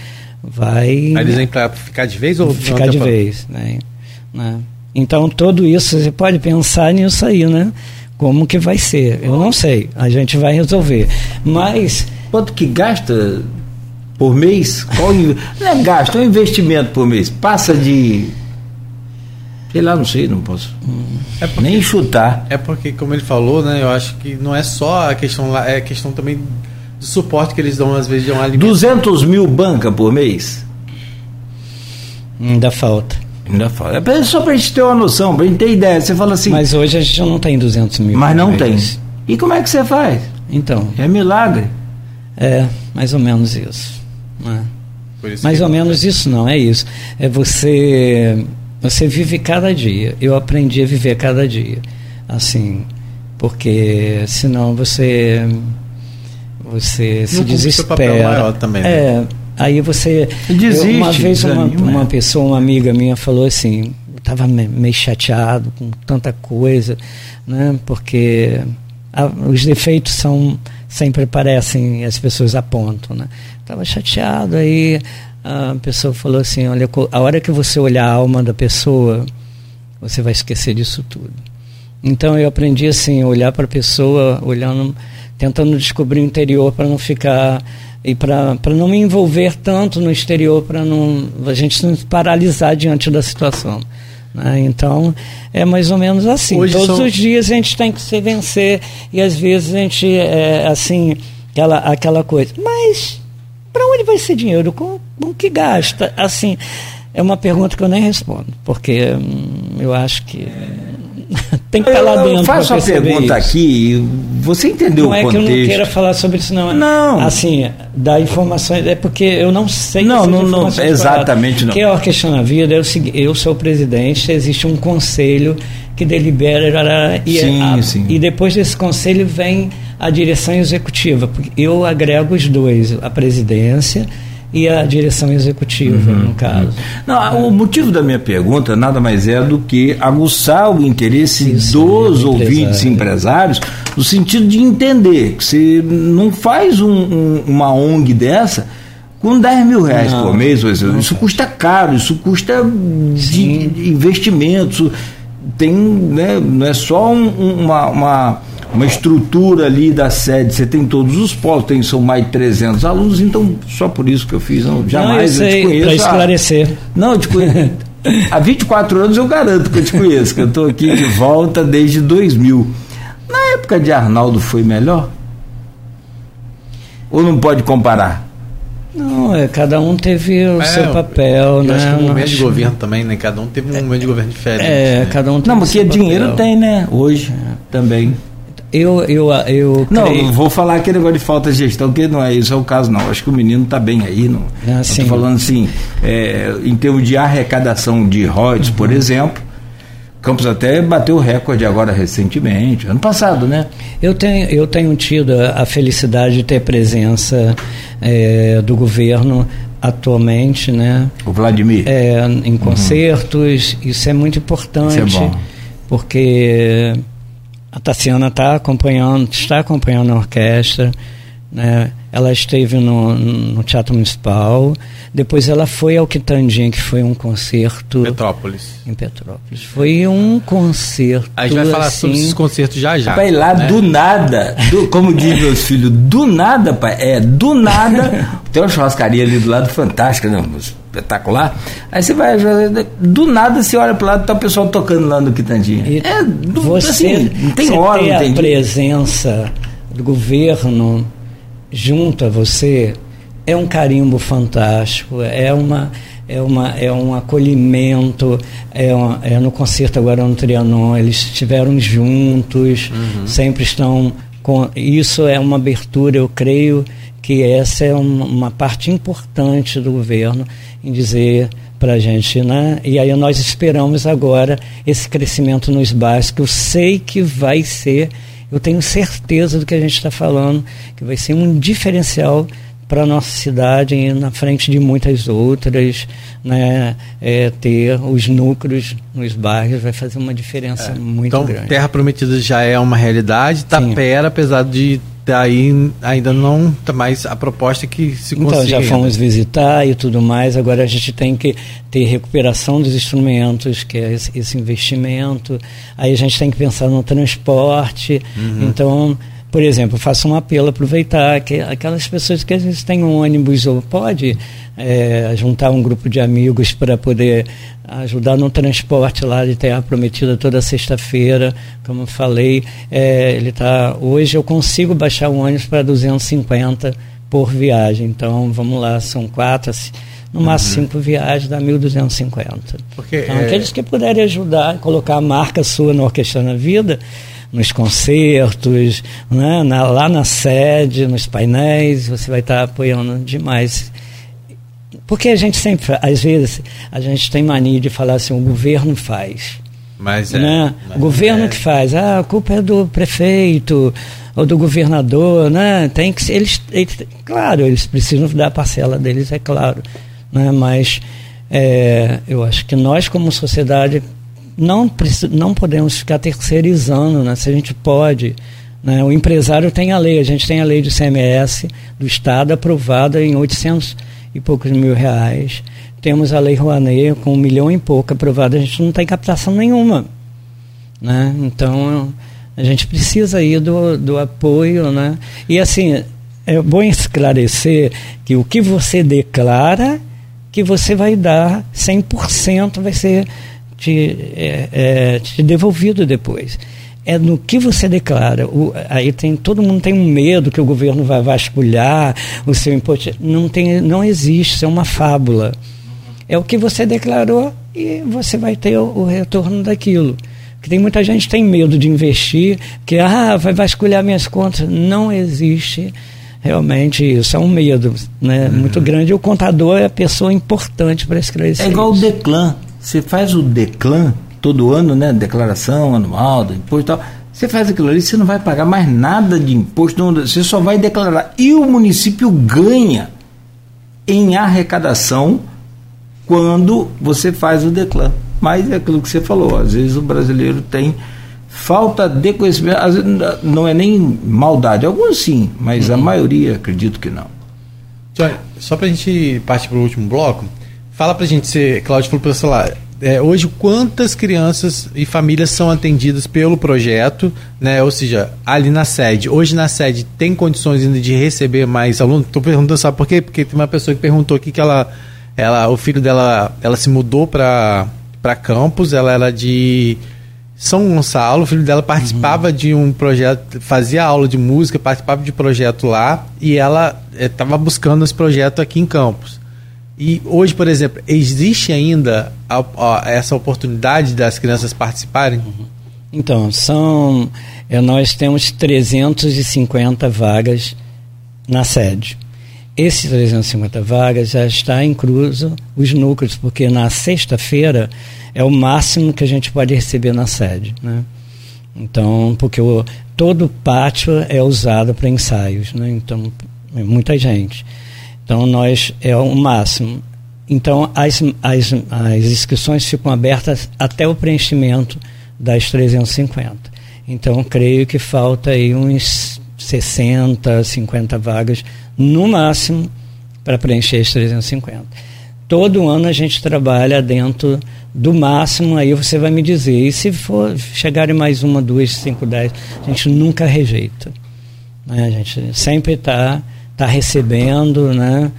vai. Mas eles vêm para ficar de vez ou ficar de vez, né? né? Então tudo isso você pode pensar nisso aí, né? Como que vai ser? Eu não sei. A gente vai resolver. Mas quanto que gasta por mês? Qual não é gasto, é um investimento por mês. Passa de. Sei lá, não sei, não posso. É porque, nem chutar. É porque, como ele falou, né? Eu acho que não é só a questão lá, é a questão também do suporte que eles dão, às vezes, de um alimento. 200 mil banca por mês? Ainda falta. Ainda falta. É só pra gente ter uma noção, pra gente ter ideia. Você fala assim. Mas hoje a gente não tem 200 mil. Mas não tem. E como é que você faz? Então. É milagre. É, mais ou menos isso. Né? Mais ou menos isso não, é isso. É você você vive cada dia. Eu aprendi a viver cada dia. Assim, porque senão você você não se desespera. Maior também, né? É, aí você Desiste, eu, uma vez uma, uma pessoa, uma amiga minha falou assim, estava meio chateado com tanta coisa, né? Porque a, os defeitos são sempre aparecem, as pessoas apontam, né? Estava chateado, aí a pessoa falou assim, olha, a hora que você olhar a alma da pessoa, você vai esquecer disso tudo. Então eu aprendi assim, olhar para a pessoa, olhando, tentando descobrir o interior para não ficar e para não me envolver tanto no exterior para não a gente não se paralisar diante da situação. Né? Então, é mais ou menos assim. Hoje Todos são... os dias a gente tem que se vencer e às vezes a gente, é, assim, aquela, aquela coisa. Mas para onde vai esse dinheiro? Com, com que gasta? Assim, é uma pergunta que eu nem respondo, porque hum, eu acho que tem que estar lá dentro. Eu faço a pergunta isso. aqui, você entendeu não o contexto? Não é que eu não queira falar sobre isso, não. Não. Assim, dar informações, é porque eu não sei. Não, não, não, exatamente não. Que é a Orquestra na Vida, eu, eu sou o presidente, existe um conselho que delibera e, sim, a, sim. e depois desse conselho vem a direção executiva. Eu agrego os dois, a presidência e a direção executiva, uhum, no caso. Uhum. Não, o motivo da minha pergunta nada mais é do que aguçar o interesse Isso, dos ouvintes empresários, no sentido de entender que você não faz um, um, uma ONG dessa com 10 mil reais não, por mês, isso custa caro, isso custa de investimento, tem, né, não é só um, uma, uma uma estrutura ali da sede, você tem todos os polos, tem, são mais de 300 alunos, então só por isso que eu fiz, não, jamais não, eu, eu te conheço. Para esclarecer. não, eu te conheço. Há 24 anos eu garanto que eu te conheço, que eu estou aqui de volta desde 2000. Na época de Arnaldo foi melhor? Ou não pode comparar? Não, é, cada um teve o é, seu papel, eu né? Acho que um momento de governo também, né? Cada um teve um é, momento de governo diferente. É, né? cada um teve Não, porque dinheiro papel. tem, né? Hoje também. Eu, eu, eu não, creio... vou falar aquele negócio de falta de gestão, que não é isso é o caso, não. Acho que o menino está bem aí. Não, ah, estou falando assim, é, em termos de arrecadação de royalties, uhum. por exemplo. Campos até bateu o recorde agora recentemente, ano passado, né? Eu tenho, eu tenho tido a, felicidade de ter presença é, do governo atualmente, né? O Vladimir. É, em concertos, uhum. isso é muito importante. Isso é bom. Porque a Tassiana está acompanhando, está acompanhando a orquestra, Né? Ela esteve no, no, Teatro Municipal, depois ela foi ao Quitandinha, que foi um concerto. Petrópolis. Em Petrópolis. Foi um concerto. A gente vai falar assim, sobre esses concertos já já. Pai, lá né? do nada, do, como diz meus filhos, do nada, pai, é, do nada. tem uma churrascaria ali do lado fantástica, né? Espetacular. Aí você vai, do nada você olha para lado e tá o pessoal tocando lá no Quitandinha. E é, do, você, assim, não tem hora, não tem a presença do governo junto a você é um carimbo fantástico, é uma é, uma, é um acolhimento, é, uma, é no concerto agora no Trianon, eles estiveram juntos, uhum. sempre estão com. Isso é uma abertura, eu creio que essa é uma, uma parte importante do governo em dizer para a gente, né? E aí nós esperamos agora esse crescimento nos bairros, que eu sei que vai ser eu tenho certeza do que a gente está falando, que vai ser um diferencial para a nossa cidade e na frente de muitas outras, né, é, ter os núcleos nos bairros vai fazer uma diferença é. muito então, grande. Terra Prometida já é uma realidade, Tapera, apesar de daí ainda não está mais a proposta que se então, consiga. Então já fomos visitar e tudo mais, agora a gente tem que ter recuperação dos instrumentos, que é esse, esse investimento, aí a gente tem que pensar no transporte, uhum. então por exemplo, faço um apelo, aproveitar que aquelas pessoas que às vezes têm um ônibus ou pode é, juntar um grupo de amigos para poder ajudar no transporte lá de Terra Prometida toda sexta-feira, como eu falei, é, ele tá hoje eu consigo baixar o ônibus para 250 por viagem. Então, vamos lá, são quatro, no máximo uhum. cinco viagens dá 1.250. Porque, então, é... aqueles que puderem ajudar, colocar a marca sua no Orquestra na Vida, nos concertos, né? na, lá na sede, nos painéis, você vai estar apoiando demais. Porque a gente sempre, às vezes, a gente tem mania de falar assim, o governo faz. Mas é. Né? Mas o governo é. que faz, ah, a culpa é do prefeito ou do governador, né? Tem que eles, eles claro, eles precisam dar a parcela deles, é claro, né? Mas é, eu acho que nós como sociedade não, não podemos ficar terceirizando, né? se a gente pode. Né? O empresário tem a lei, a gente tem a lei do CMS do Estado aprovada em 800 e poucos mil reais. Temos a lei Rouanet com um milhão e pouco aprovada, a gente não tem captação nenhuma. Né? Então, a gente precisa aí do, do apoio. Né? E assim, é bom esclarecer que o que você declara, que você vai dar 100% vai ser te, é, é, te devolvido depois. É no que você declara. O, aí tem todo mundo tem um medo que o governo vai vasculhar o seu imposto. Não tem, não existe. Isso é uma fábula. É o que você declarou e você vai ter o, o retorno daquilo. Que tem muita gente que tem medo de investir, que ah, vai vasculhar minhas contas. Não existe realmente isso é um medo né, uhum. muito grande. O contador é a pessoa importante para esclarecer. É igual isso. o Declan. Você faz o declan todo ano, né? Declaração anual do imposto e tal. Você faz aquilo ali, você não vai pagar mais nada de imposto, não, você só vai declarar. E o município ganha em arrecadação quando você faz o declan. Mas é aquilo que você falou, às vezes o brasileiro tem falta de conhecimento, não é nem maldade, alguns sim, mas uhum. a maioria acredito que não. Só para a gente partir para o último bloco, Fala pra gente, se Cláudio falou pelo celular. É, hoje, quantas crianças e famílias são atendidas pelo projeto, né? Ou seja, ali na sede. Hoje na sede tem condições ainda de receber mais alunos? Estou perguntando, sabe por quê? Porque tem uma pessoa que perguntou aqui que ela, ela o filho dela, ela se mudou para para campus, ela era de São Gonçalo, o filho dela participava uhum. de um projeto, fazia aula de música, participava de projeto lá e ela estava eh, buscando esse projeto aqui em Campos. E hoje, por exemplo, existe ainda a, a, essa oportunidade das crianças participarem? Então, são. É, nós temos 350 vagas na sede. Esses 350 vagas já está incluso os núcleos, porque na sexta-feira é o máximo que a gente pode receber na sede. Né? Então, porque o, todo o pátio é usado para ensaios, né? então, é muita gente. Então, nós é o máximo. Então, as, as, as inscrições ficam abertas até o preenchimento das 350. Então, creio que falta aí uns 60, 50 vagas no máximo para preencher as 350. Todo ano a gente trabalha dentro do máximo, aí você vai me dizer. E se for chegarem mais uma, duas, cinco, dez, a gente nunca rejeita. Né? A gente sempre está tá recebendo, né?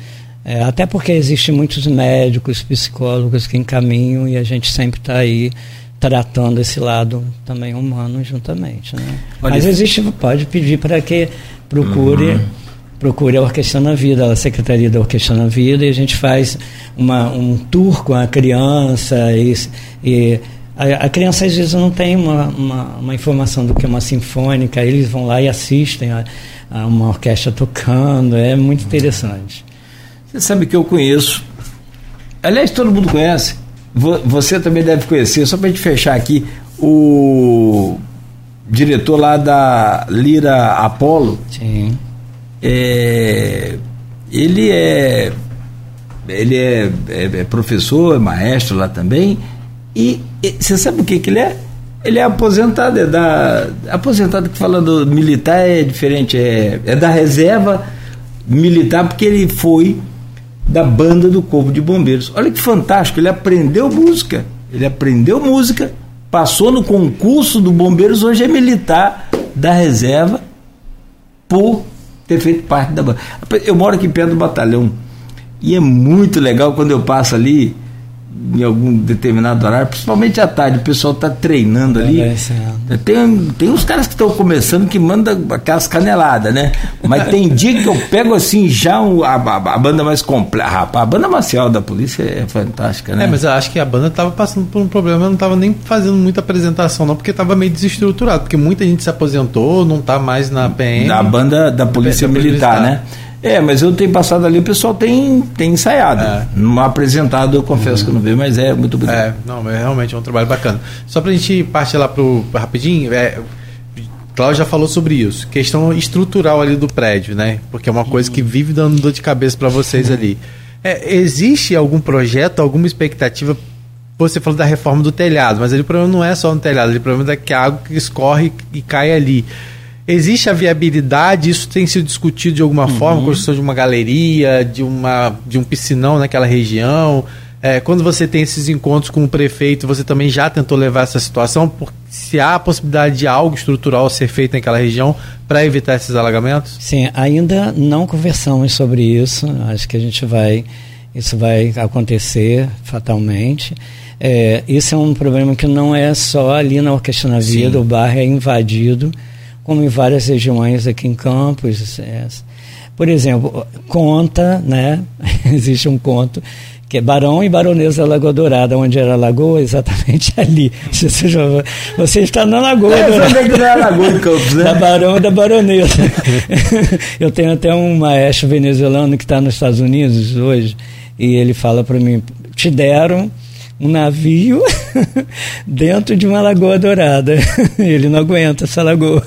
É, até porque existem muitos médicos, psicólogos que encaminham e a gente sempre está aí tratando esse lado também humano juntamente. Né? Mas existe, pode pedir para que procure. Uhum procure a Orquestra na Vida, a Secretaria da Orquestra na Vida, e a gente faz uma, um tour com a criança. E, e a, a, criança às vezes não tem uma, uma, uma, informação do que é uma sinfônica, eles vão lá e assistem a, a uma orquestra tocando, é muito interessante. Você sabe que eu conheço, aliás, todo mundo conhece, você também deve conhecer, só para a gente fechar aqui, o diretor lá da Lira Apollo. Sim é, ele é ele é, é, é, professor, é maestro lá também. E, você sabe o que, que ele é? Ele é aposentado, é da. Aposentado que falando militar é diferente, é, é da reserva militar, porque ele foi da banda do Corpo de Bombeiros. Olha que fantástico, ele aprendeu música. Ele aprendeu música, passou no concurso do Bombeiros, hoje é militar da reserva por ter feito parte da banda. Eu moro aqui perto do batalhão e é muito legal quando eu passo ali em algum determinado horário, principalmente à tarde, o pessoal está treinando ali. É, é. Tem, tem uns caras que estão começando que mandam aquelas caneladas, né? Mas tem dia que eu pego assim já a, a, a banda mais completa. Rapaz, a banda marcial da polícia é fantástica, né? É, mas eu acho que a banda estava passando por um problema, não estava nem fazendo muita apresentação, não, porque estava meio desestruturado, porque muita gente se aposentou, não está mais na PM. Na banda da Polícia Militar, militar. né? É, mas eu tenho passado ali, o pessoal tem, tem ensaiado. É. Não apresentado, eu confesso uhum. que eu não vi, mas é muito bonito. É, não, é realmente é um trabalho bacana. Só pra gente partir lá pro rapidinho, é, Cláudio já falou sobre isso. Questão estrutural ali do prédio, né? Porque é uma coisa que vive dando dor de cabeça para vocês ali. É, existe algum projeto, alguma expectativa? Você falou da reforma do telhado, mas ali o problema não é só no telhado, ali o problema é que a água que escorre e cai ali. Existe a viabilidade? Isso tem sido discutido de alguma uhum. forma? Construção de uma galeria, de, uma, de um piscinão naquela região? É, quando você tem esses encontros com o prefeito, você também já tentou levar essa situação? Se há a possibilidade de algo estrutural ser feito naquela região para evitar esses alagamentos? Sim, ainda não conversamos sobre isso. Acho que a gente vai. Isso vai acontecer fatalmente. É, isso é um problema que não é só ali na Orquestra na Vida, Sim. o bairro é invadido como em várias regiões aqui em Campos. É, por exemplo, conta, né? Existe um conto que é Barão e Baronesa Lagoa Dourada, onde era a lagoa, exatamente ali. Você, já, você está na Lagoa é, Dourada. que não é Lagoa em Campos, né? Da Barão e da Baronesa. Eu tenho até um maestro venezuelano que está nos Estados Unidos hoje, e ele fala para mim, te deram um navio dentro de uma lagoa dourada. Ele não aguenta essa lagoa.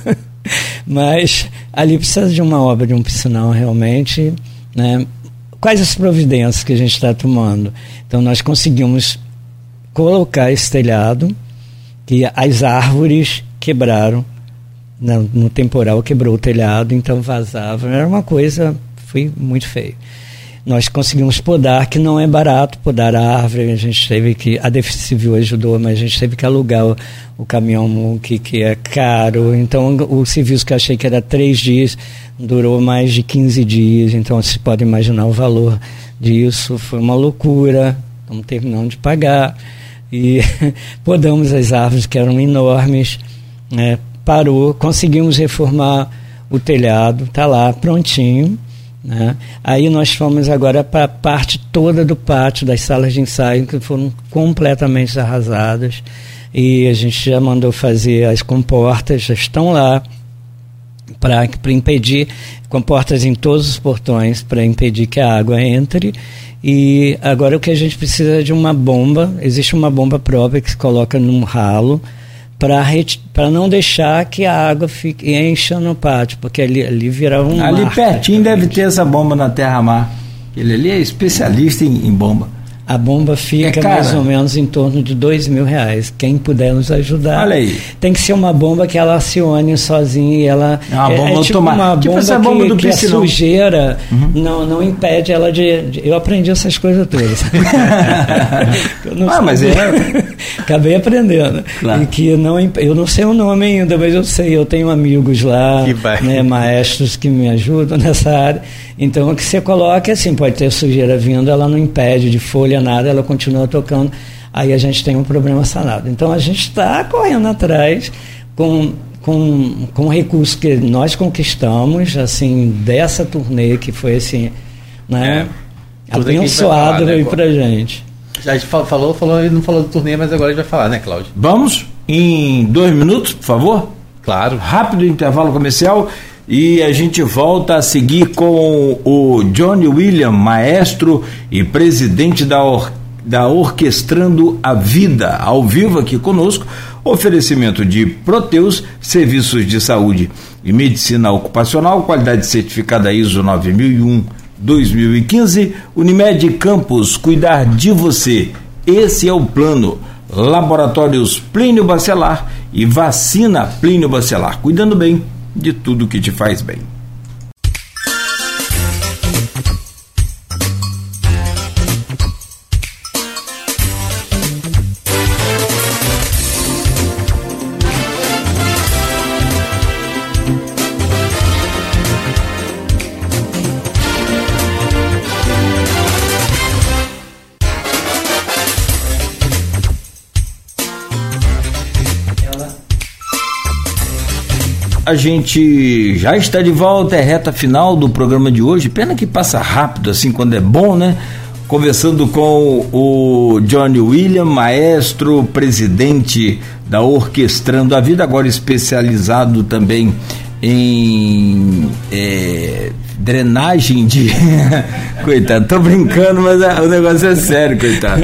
Mas ali precisa de uma obra de um piscinão realmente. Né? Quais as providências que a gente está tomando? Então nós conseguimos colocar esse telhado que as árvores quebraram no, no temporal quebrou o telhado, então vazava. Era uma coisa, foi muito feio nós conseguimos podar, que não é barato podar a árvore, a gente teve que, a Defesa Civil ajudou, mas a gente teve que alugar o, o caminhão que, que é caro, então o serviço que eu achei que era três dias, durou mais de 15 dias, então você pode imaginar o valor disso, foi uma loucura, estamos terminando de pagar, e podamos as árvores que eram enormes, né, parou, conseguimos reformar o telhado, está lá prontinho, né? Aí nós fomos agora para a parte toda do pátio das salas de ensaio que foram completamente arrasadas e a gente já mandou fazer as comportas, já estão lá para impedir comportas em todos os portões para impedir que a água entre e agora o que a gente precisa é de uma bomba existe uma bomba própria que se coloca num ralo para não deixar que a água fique encha no pátio, porque ali, ali vira um. Ali pertinho deve ter essa bomba na Terra-Mar. Ele ali é especialista em, em bomba. A bomba fica é mais ou menos em torno de dois mil reais. Quem puder nos ajudar. Olha aí. Tem que ser uma bomba que ela acione sozinha e ela. É uma bomba é, é tipo uma bomba, tipo essa bomba que, do que a sujeira uhum. não, não impede ela de, de, Eu aprendi essas coisas todas. ah, mas é. Acabei aprendendo. Claro. E que não, eu não sei o nome ainda, mas eu sei, eu tenho amigos lá, né, maestros que me ajudam nessa área. Então, o que você coloca, assim, pode ter sujeira vindo, ela não impede de folha, nada, ela continua tocando, aí a gente tem um problema sanado. Então, a gente está correndo atrás com, com, com recursos que nós conquistamos, assim, dessa turnê que foi, assim, né, é. abençoado falar, né, pra gente. Já a gente falou, falou, não falou do turnê, mas agora a gente vai falar, né, Cláudio? Vamos em dois minutos, por favor? Claro. Rápido intervalo comercial e a gente volta a seguir com o Johnny William, maestro e presidente da, or da Orquestrando a Vida, ao vivo aqui conosco. Oferecimento de Proteus, serviços de saúde e medicina ocupacional, qualidade certificada ISO 9001 2015. Unimed Campos, cuidar de você. Esse é o plano. Laboratórios Plínio Bacelar e vacina Plínio Bacelar. Cuidando bem de tudo que te faz bem. A gente já está de volta, é reta final do programa de hoje. Pena que passa rápido assim quando é bom, né? Conversando com o Johnny William, maestro, presidente da Orquestrando a Vida, agora especializado também em é, drenagem de. coitado, tô brincando, mas o negócio é sério, coitado.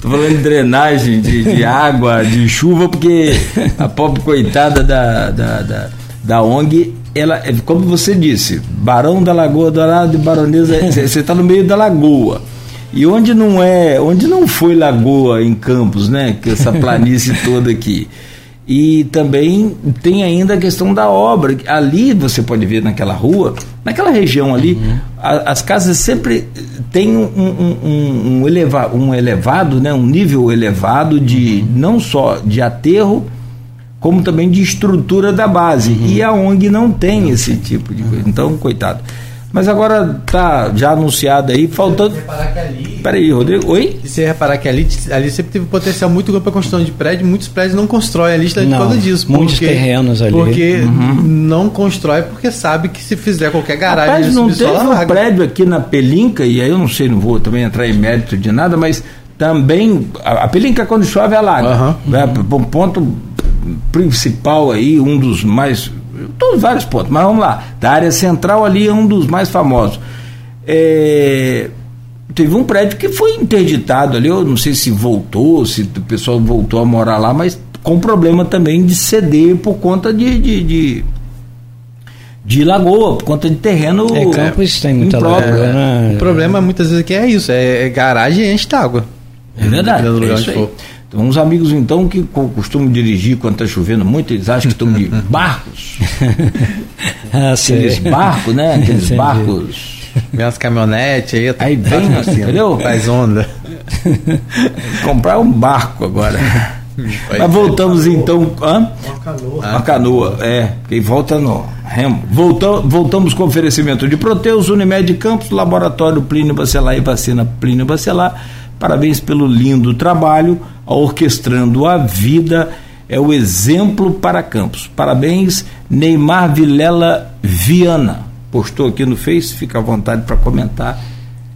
Tô falando de drenagem de, de água, de chuva, porque a pobre coitada da, da, da da ONG, ela, como você disse, Barão da Lagoa Dourada e Baronesa, você está no meio da lagoa. E onde não é, onde não foi lagoa em Campos, né? Que essa planície toda aqui. E também tem ainda a questão da obra. Ali você pode ver naquela rua, naquela região ali, uhum. a, as casas sempre têm um, um, um, um, eleva, um elevado, né? um nível elevado de uhum. não só de aterro, como também de estrutura da base. Uhum. E a ONG não tem esse tipo de coisa. Então, coitado. Mas agora tá já anunciado aí, faltando. Peraí, Rodrigo. Oi? E você reparar que ali, ali sempre teve potencial muito grande para construção de prédio, muitos prédios não constroem ali por causa disso. Muitos porque, terrenos ali. Porque uhum. não constrói porque sabe que se fizer qualquer garagem. Rapaz, não teve um prédio aqui na Pelinca, e aí eu não sei, não vou também entrar em mérito de nada, mas também. A, a Pelinca quando chove é alaga. Uhum. Um ponto principal aí, um dos mais. Todos vários pontos, mas vamos lá. Da área central ali é um dos mais famosos. É, teve um prédio que foi interditado ali, eu não sei se voltou, se o pessoal voltou a morar lá, mas com problema também de ceder por conta de, de, de de lagoa, por conta de terreno. É, Campos tem muita lagoa. Né? O problema muitas vezes que é isso, é, é garagem e enche d'água. É verdade. É isso aí. Então, uns amigos então que costumam dirigir quando está chovendo muito, eles acham que estão de barcos. ah, Aqueles barcos, né? Aqueles barcos. Vem umas caminhonetes aí. Aí vem assim, entendeu? Faz onda. Comprar um barco agora. Mas voltamos então. Hã? Uma canoa. Uma canoa, é. Quem volta no remo. Voltam, voltamos com oferecimento de Proteus, Unimed Campos, Laboratório Plínio Bacelar e Vacina Plínio Bacelar Parabéns pelo lindo trabalho, orquestrando a vida é o exemplo para Campos. Parabéns, Neymar Vilela Viana. Postou aqui no Face, fica à vontade para comentar.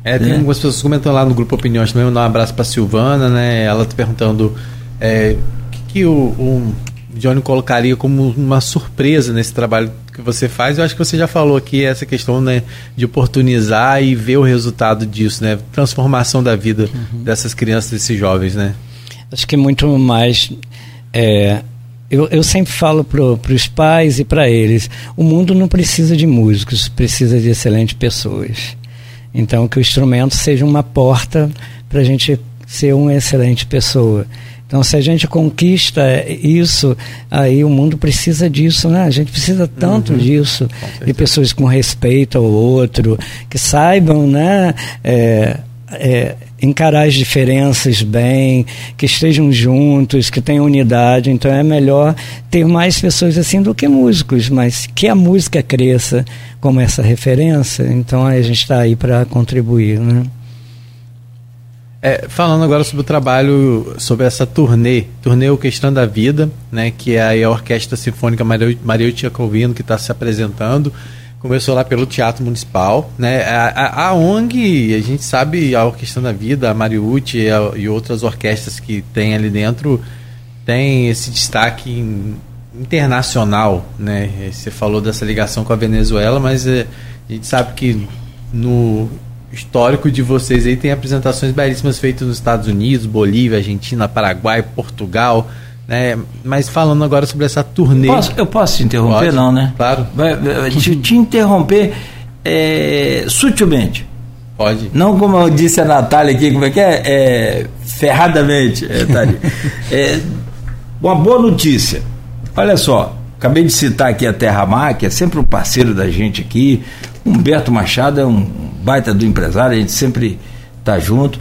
É, tem né? algumas pessoas comentando lá no grupo Opiniões também, mandar um abraço para Silvana, né? Ela tá perguntando é, o que, que o, o Johnny colocaria como uma surpresa nesse trabalho que você faz. Eu acho que você já falou aqui essa questão né, de oportunizar e ver o resultado disso, né? Transformação da vida uhum. dessas crianças, desses jovens, né? Acho que muito mais. É, eu, eu sempre falo para os pais e para eles: o mundo não precisa de músicos, precisa de excelentes pessoas. Então, que o instrumento seja uma porta para a gente ser uma excelente pessoa. Então, se a gente conquista isso, aí o mundo precisa disso, né? A gente precisa tanto uhum, disso, de pessoas com respeito ao outro, que saibam, né? É, é, encarar as diferenças bem, que estejam juntos, que tenham unidade. Então é melhor ter mais pessoas assim do que músicos, mas que a música cresça como essa referência. Então a gente está aí para contribuir, né? É, falando agora sobre o trabalho, sobre essa turnê, turnê Orquestrando da Vida, né, que é a Orquestra Sinfônica Maria, Maria Tchaikovsky que está se apresentando. Começou lá pelo Teatro Municipal, né? A, a, a ONG, a gente sabe, a Orquestra da Vida, a Mariucci e, e, outras orquestras que tem ali dentro, tem esse destaque internacional, né? Você falou dessa ligação com a Venezuela, mas é, a gente sabe que no histórico de vocês aí tem apresentações belíssimas feitas nos Estados Unidos, Bolívia, Argentina, Paraguai, Portugal. Né? Mas falando agora sobre essa turnê. Posso, eu posso te interromper, Pode? não, né? Claro. Te, te interromper é, sutilmente. Pode. Não como eu disse a Natália aqui, como é que é? é ferradamente. É, é, uma boa notícia. Olha só, acabei de citar aqui a Terra Mar, que é sempre um parceiro da gente aqui. Humberto Machado é um baita do empresário, a gente sempre tá junto.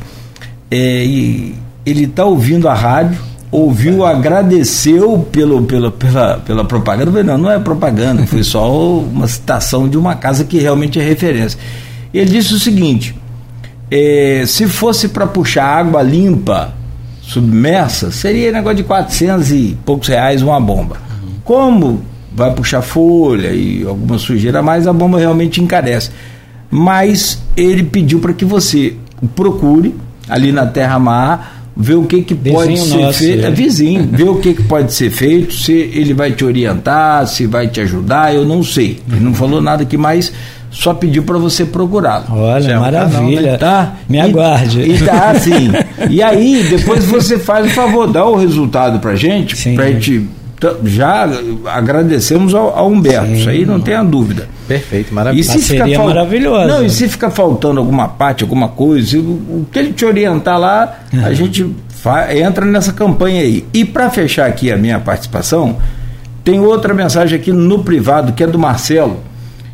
É, e ele está ouvindo a rádio, ouviu, agradeceu pelo, pelo, pela, pela propaganda. Falei, não, não é propaganda, foi só uma citação de uma casa que realmente é referência. Ele disse o seguinte: é, se fosse para puxar água limpa, submersa, seria negócio de 400 e poucos reais uma bomba. Como vai puxar folha e alguma sujeira a mais, a bomba realmente encarece. Mas ele pediu para que você procure ali na Terra Mar ver o que, que pode ser feito. É. é vizinho, ver o que, que pode ser feito, se ele vai te orientar, se vai te ajudar, eu não sei. Ele não falou nada aqui, mas só pediu para você procurá-lo. Olha, é maravilha. Canal, né? Tá? Me aguarde. E, e tá assim. e aí, depois você faz o favor, dá o resultado pra gente, Sim. pra gente já agradecemos ao, ao Humberto, Sim, isso aí não tem a dúvida. Perfeito, maravilhoso. E se fica fal... maravilhosa. Não, e se fica faltando alguma parte, alguma coisa, o, que ele te orientar lá, uhum. a gente fa... entra nessa campanha aí. E para fechar aqui a minha participação, tem outra mensagem aqui no privado, que é do Marcelo,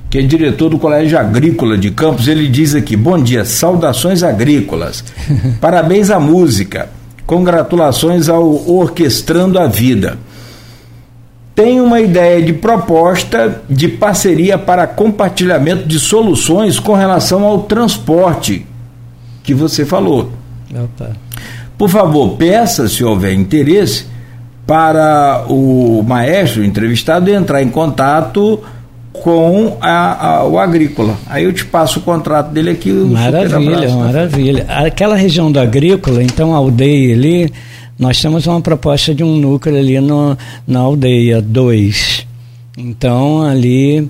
que é diretor do Colégio Agrícola de Campos. Ele diz aqui: Bom dia, saudações agrícolas, parabéns à música, congratulações ao Orquestrando a Vida tem uma ideia de proposta de parceria para compartilhamento de soluções com relação ao transporte que você falou. Opa. Por favor, peça, se houver interesse, para o maestro o entrevistado entrar em contato com a, a, o agrícola. Aí eu te passo o contrato dele aqui. Maravilha, maravilha. Aquela região do agrícola, então a aldeia ali nós temos uma proposta de um núcleo ali no, na aldeia 2. Então, ali,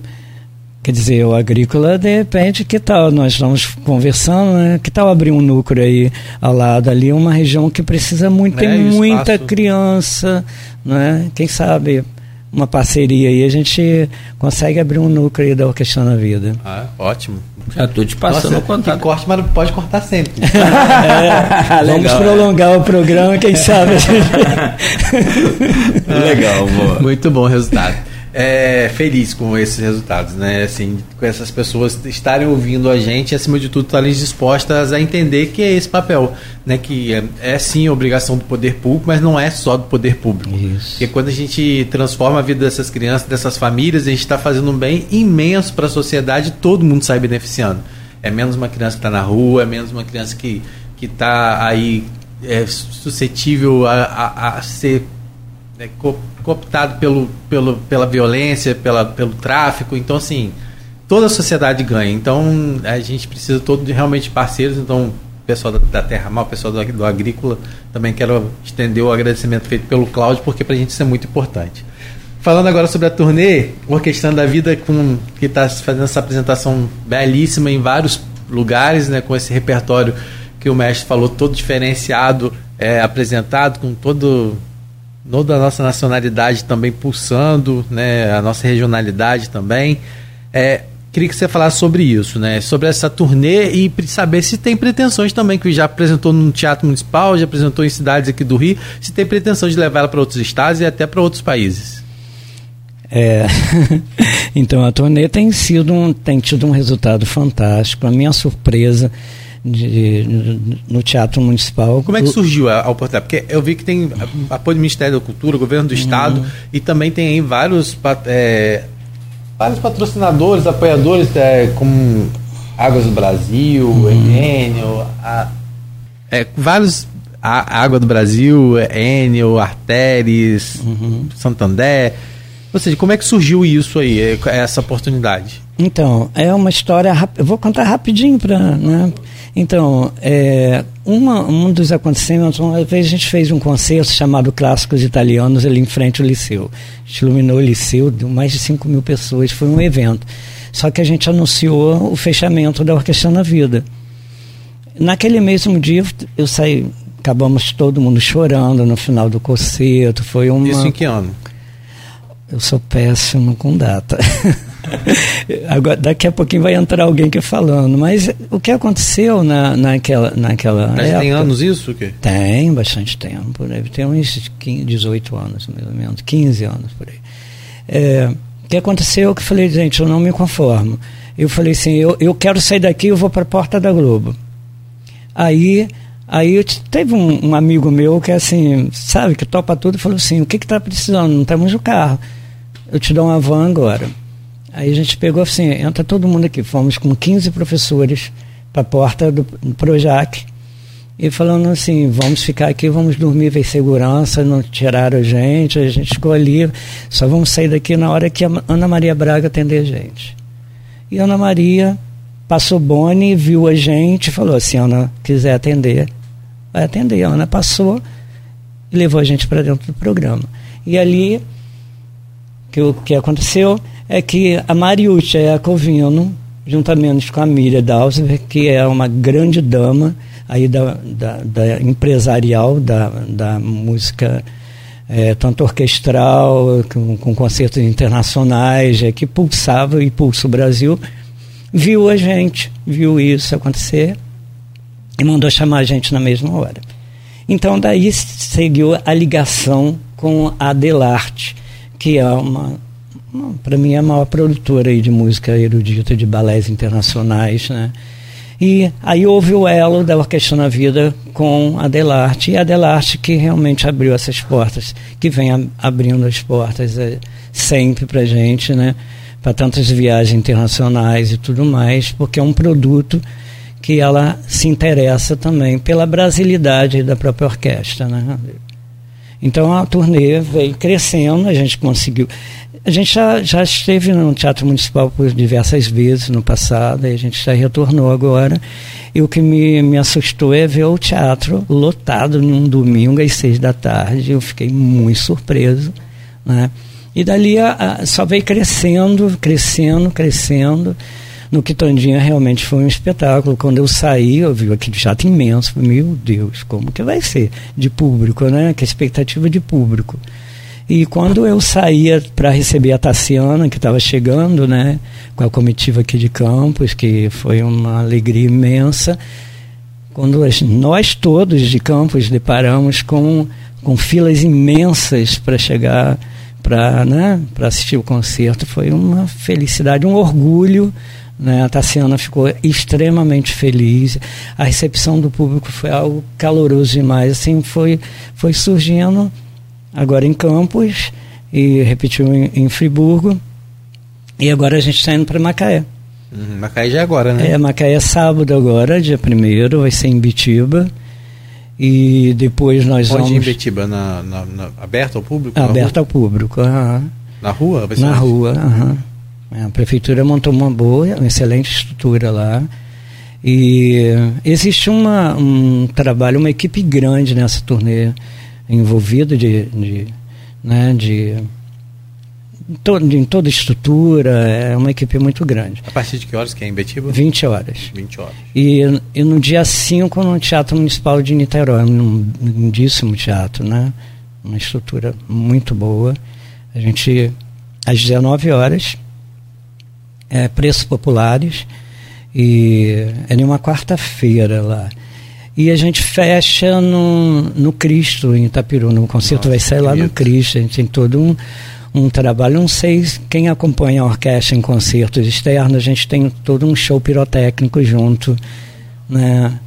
quer dizer, o agrícola, de repente, que tal? Nós estamos conversando, né? Que tal abrir um núcleo aí ao lado ali, uma região que precisa muito, é, tem muita criança, né? Quem sabe uma parceria aí, a gente consegue abrir um núcleo aí da Orquestra na Vida. Ah, ótimo. Já estou te passando Nossa, o contato. corte, mas pode cortar sempre. é, vamos prolongar o programa, quem sabe. Legal, boa. Muito bom resultado é, feliz com esses resultados, né? Assim, com essas pessoas estarem ouvindo a gente e, acima de tudo, estarem dispostas a entender que é esse papel, né? Que é, é sim obrigação do poder público, mas não é só do poder público. Isso. Porque quando a gente transforma a vida dessas crianças, dessas famílias, a gente está fazendo um bem imenso para a sociedade todo mundo sai beneficiando. É menos uma criança que está na rua, é menos uma criança que está aí é, suscetível a, a, a ser né, cooptado pelo, pelo, pela violência, pela, pelo tráfico. Então, assim, toda a sociedade ganha. Então, a gente precisa todo de realmente parceiros. Então, o pessoal da, da Terra Mal, o pessoal do, do Agrícola, também quero estender o agradecimento feito pelo Cláudio, porque para a gente isso é muito importante. Falando agora sobre a turnê, Orquestrando da Vida, com, que está fazendo essa apresentação belíssima em vários lugares, né, com esse repertório que o mestre falou, todo diferenciado, é, apresentado, com todo toda a nossa nacionalidade também pulsando, né, a nossa regionalidade também. É, queria que você falasse sobre isso, né? Sobre essa turnê e saber se tem pretensões também, que já apresentou no Teatro Municipal, já apresentou em cidades aqui do Rio, se tem pretensão de levar ela para outros estados e até para outros países. É, então a turnê tem sido um, tem tido um resultado fantástico. A minha surpresa de, no Teatro Municipal. Como é que surgiu a, a oportunidade? Porque eu vi que tem apoio do Ministério da Cultura, governo do Estado uhum. e também tem aí vários é, vários patrocinadores, apoiadores, é, como Águas do Brasil, uhum. Enel, a, é, vários. A Água do Brasil, Enel, Arteres, uhum. Santander. Ou seja, como é que surgiu isso aí, é, essa oportunidade? Então, é uma história. Eu vou contar rapidinho para. Né? Então, é, uma, um dos acontecimentos, uma vez a gente fez um concerto chamado Clássicos Italianos ali em frente ao Liceu. A gente iluminou o Liceu, deu mais de 5 mil pessoas, foi um evento. Só que a gente anunciou o fechamento da Orquestra na Vida. Naquele mesmo dia, eu saí, acabamos todo mundo chorando no final do concerto. Foi uma... Isso em que ano? Eu sou péssimo com data. Agora, daqui a pouquinho vai entrar alguém que falando. Mas o que aconteceu na, naquela, naquela Mas época, tem anos isso? O quê? Tem, bastante tempo. Deve ter uns 15, 18 anos, mais ou menos. 15 anos por aí. É, o que aconteceu que eu falei, gente, eu não me conformo. Eu falei assim, eu, eu quero sair daqui, eu vou para a porta da Globo. Aí, aí teve um, um, amigo meu que assim, sabe, que topa tudo, e falou assim, o que está precisando? Não temos o carro. Eu te dou uma van agora. Aí a gente pegou assim, entra todo mundo aqui. Fomos com 15 professores para a porta do, Projac e falando assim, vamos ficar aqui, vamos dormir, ver segurança, não tiraram a gente, a gente ficou ali, só vamos sair daqui na hora que a Ana Maria Braga atender a gente. E a Ana Maria passou Boni, viu a gente, falou assim, Ana, quiser atender, vai atender. A Ana passou e levou a gente para dentro do programa. E ali, que o que aconteceu? É que a Mariúcia Iacovino, juntamente com a Miriam Dalsver, que é uma grande dama aí da, da, da empresarial da, da música é, tanto orquestral, com, com concertos internacionais, é, que pulsava e pulsa o Brasil, viu a gente, viu isso acontecer e mandou chamar a gente na mesma hora. Então daí seguiu a ligação com a Delarte, que é uma para mim é a maior produtora aí de música erudita de balés internacionais, né? E aí houve o elo da Orquestra na Vida com a Delarte, e a Delarte que realmente abriu essas portas, que vem abrindo as portas é, sempre para gente, né? Para tantas viagens internacionais e tudo mais, porque é um produto que ela se interessa também pela brasilidade da própria orquestra, né? Então a turnê veio crescendo, a gente conseguiu. A gente já, já esteve no Teatro Municipal por diversas vezes no passado, e a gente já retornou agora. E o que me, me assustou é ver o teatro lotado num domingo às seis da tarde. Eu fiquei muito surpreso. Né? E dali a, a, só veio crescendo, crescendo, crescendo. No Quitandinha realmente foi um espetáculo. Quando eu saí, eu vi aquele teatro imenso. Meu Deus, como que vai ser de público, né? Que expectativa de público. E quando eu saía para receber a Tassiana, que estava chegando, né, com a comitiva aqui de Campos, que foi uma alegria imensa, quando nós todos de Campos deparamos com, com filas imensas para chegar para né, assistir o concerto, foi uma felicidade, um orgulho. Né? A Tassiana ficou extremamente feliz. A recepção do público foi algo caloroso demais. Assim, foi, foi surgindo agora em Campos e repetiu em, em Friburgo. E agora a gente está indo para Macaé. Uhum, Macaé já é agora, né? É, Macaé é sábado agora, dia 1 vai ser em Bitiba. E depois nós Onde vamos. em Bitiba? Na, na, na, aberto ao público? Aberto ao público, aham. Na rua? na rua, aham. É, a prefeitura montou uma boa, uma excelente estrutura lá. E existe uma, um trabalho, uma equipe grande nessa turnê envolvido de, de, né, de todo, em toda estrutura, é uma equipe muito grande. A partir de que horas que é em Betiba? 20 horas. 20 horas. E, e no dia 5 no Teatro Municipal de Niterói, um lindíssimo teatro, né? Uma estrutura muito boa. A gente, às 19 horas, é, preços populares e é uma quarta-feira lá. E a gente fecha no, no Cristo, em Itapiruna. O concerto Nossa, vai sair lá no Cristo. A gente tem todo um, um trabalho. Não sei quem acompanha a orquestra em concertos externos, a gente tem todo um show pirotécnico junto. Né?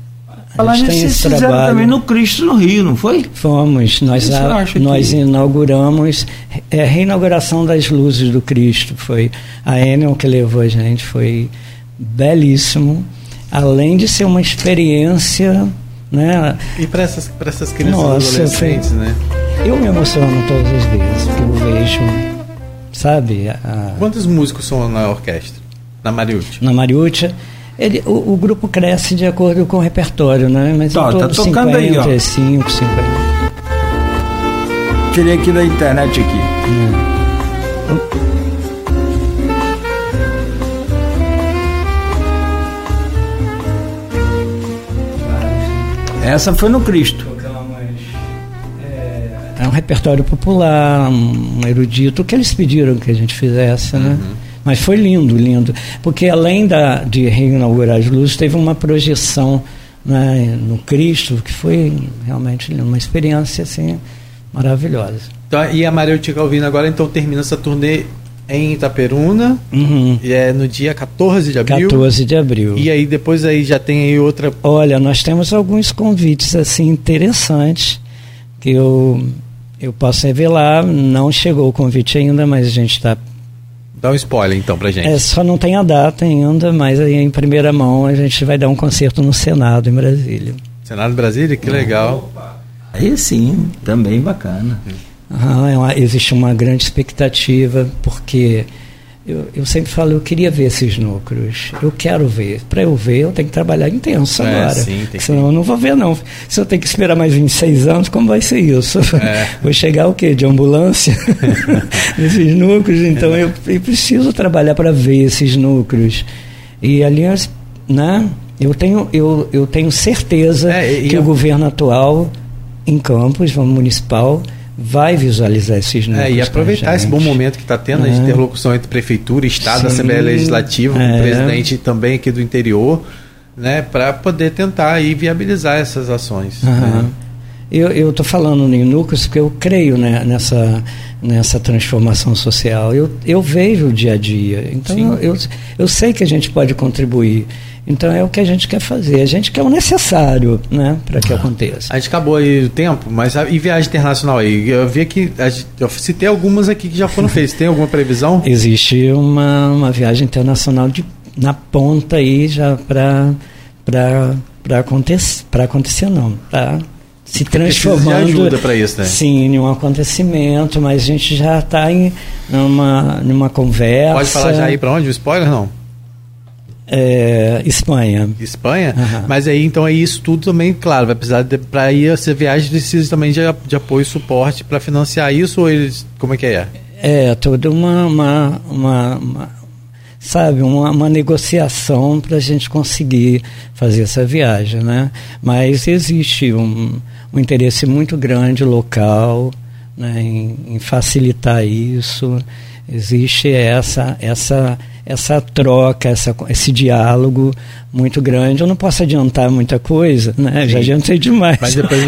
Falar nisso, vocês fizeram também no Cristo no Rio, não foi? Fomos. Nós, a, nós que... inauguramos é, a reinauguração das luzes do Cristo. Foi a Enel que levou a gente. Foi belíssimo. Além de ser uma experiência. Né? E para essas, essas crianças Nossa, adolescentes, foi... né? Eu me emociono todas as vezes que eu vejo, sabe? A... Quantos músicos são na orquestra? Na Mariúcha? Na Mariúcha. Ele, o, o, grupo cresce de acordo com o repertório, né? Mas tá, tá tocando 50, aí, ó. 5, 50. Tirei aqui da internet aqui. Essa foi no Cristo. É um repertório popular, um erudito, o que eles pediram que a gente fizesse, né? Uhum. Mas foi lindo, lindo. Porque além da, de reinaugurar as luzes, teve uma projeção né, no Cristo, que foi realmente uma experiência assim, maravilhosa. Então, e a Maria Calvino agora então termina essa turnê em Itaperuna, uhum. e é no dia 14 de abril. 14 de abril. E aí depois aí já tem aí outra. Olha, nós temos alguns convites assim interessantes que eu eu posso revelar, não chegou o convite ainda, mas a gente está. Dá um spoiler então pra gente. É, só não tem a data ainda, mas aí em primeira mão a gente vai dar um concerto no Senado em Brasília. Senado de Brasília? Que legal. Aí sim, também bacana. Ah, existe uma grande expectativa, porque eu, eu, sempre falo, eu queria ver esses núcleos. Eu quero ver. Para eu ver, eu tenho que trabalhar intenso é, agora. Sim, Senão que... eu não vou ver, não. Se eu tenho que esperar mais 26 anos, como vai ser isso? É. Vou chegar o quê? De ambulância? nesses núcleos. Então eu, eu preciso trabalhar para ver esses núcleos. E, aliás, né? Eu tenho, eu, eu tenho certeza é, que eu... o governo atual, em Campos, municipal, vai visualizar esses números. É, e aproveitar esse bom momento que está tendo é. de interlocução entre prefeitura, Estado, Sim. Assembleia Legislativa, é. o presidente também aqui do interior, né, para poder tentar aí viabilizar essas ações. Uhum. Né? Eu estou falando em núcleos porque eu creio né, nessa, nessa transformação social. Eu, eu vejo o dia a dia. Então, eu, eu, eu sei que a gente pode contribuir. Então é o que a gente quer fazer. A gente quer o necessário, né, para que ah, aconteça. A gente acabou aí o tempo, mas e viagem internacional aí? Eu vi que eu citei algumas aqui que já foram feitas. Tem alguma previsão? Existe uma, uma viagem internacional de, na ponta aí já para para acontecer, para acontecer não, tá? Se transformando de ajuda para isso, né? Sim, em um acontecimento, mas a gente já está em numa, numa conversa. Pode falar já aí para onde? O spoiler não? É, Espanha. Espanha? Uhum. Mas aí, então, aí isso tudo também, claro, vai precisar, para ir essa viagem, precisa também de, de apoio e suporte para financiar isso, ou eles, como é que é? É, toda uma, uma, uma, uma sabe, uma, uma negociação para a gente conseguir fazer essa viagem, né? Mas existe um, um interesse muito grande local né, em, em facilitar isso, existe essa, essa essa troca, essa, esse diálogo muito grande. Eu não posso adiantar muita coisa, né? Sim. Já adiantei demais. Mas, depois...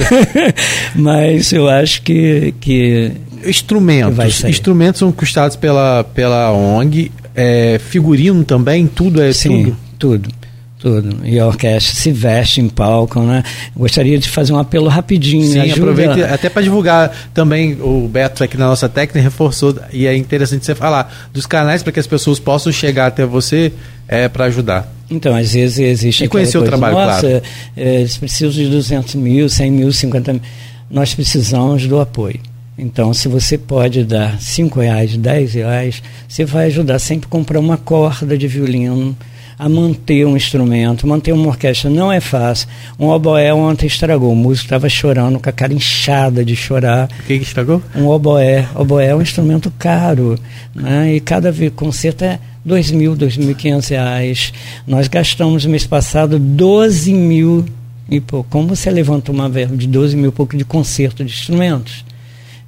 Mas eu acho que. que instrumentos. Que instrumentos são custados pela, pela ONG. É, figurino também, tudo é Sim, tudo. tudo tudo. E a orquestra se veste em palco, né? Gostaria de fazer um apelo rapidinho. Sim, ajuda... aproveite até para divulgar também o Beto aqui na nossa técnica reforçou e é interessante você falar dos canais para que as pessoas possam chegar até você é para ajudar. Então, às vezes existe. E conhecer o trabalho, Nossa, claro. É, eles precisam de 200 mil, 100 mil, 50 mil. Nós precisamos do apoio. Então, se você pode dar 5 reais, 10 reais, você vai ajudar sempre a comprar uma corda de violino a manter um instrumento, manter uma orquestra não é fácil. Um oboé ontem estragou, o músico estava chorando, com a cara inchada de chorar. O que, que estragou? Um oboé. Oboé é um instrumento caro, né? e cada concerto é dois mil, dois mil e quinhentos reais. Nós gastamos no mês passado 12 mil e pô, como você levanta uma verba de 12 mil pouco de concerto de instrumentos?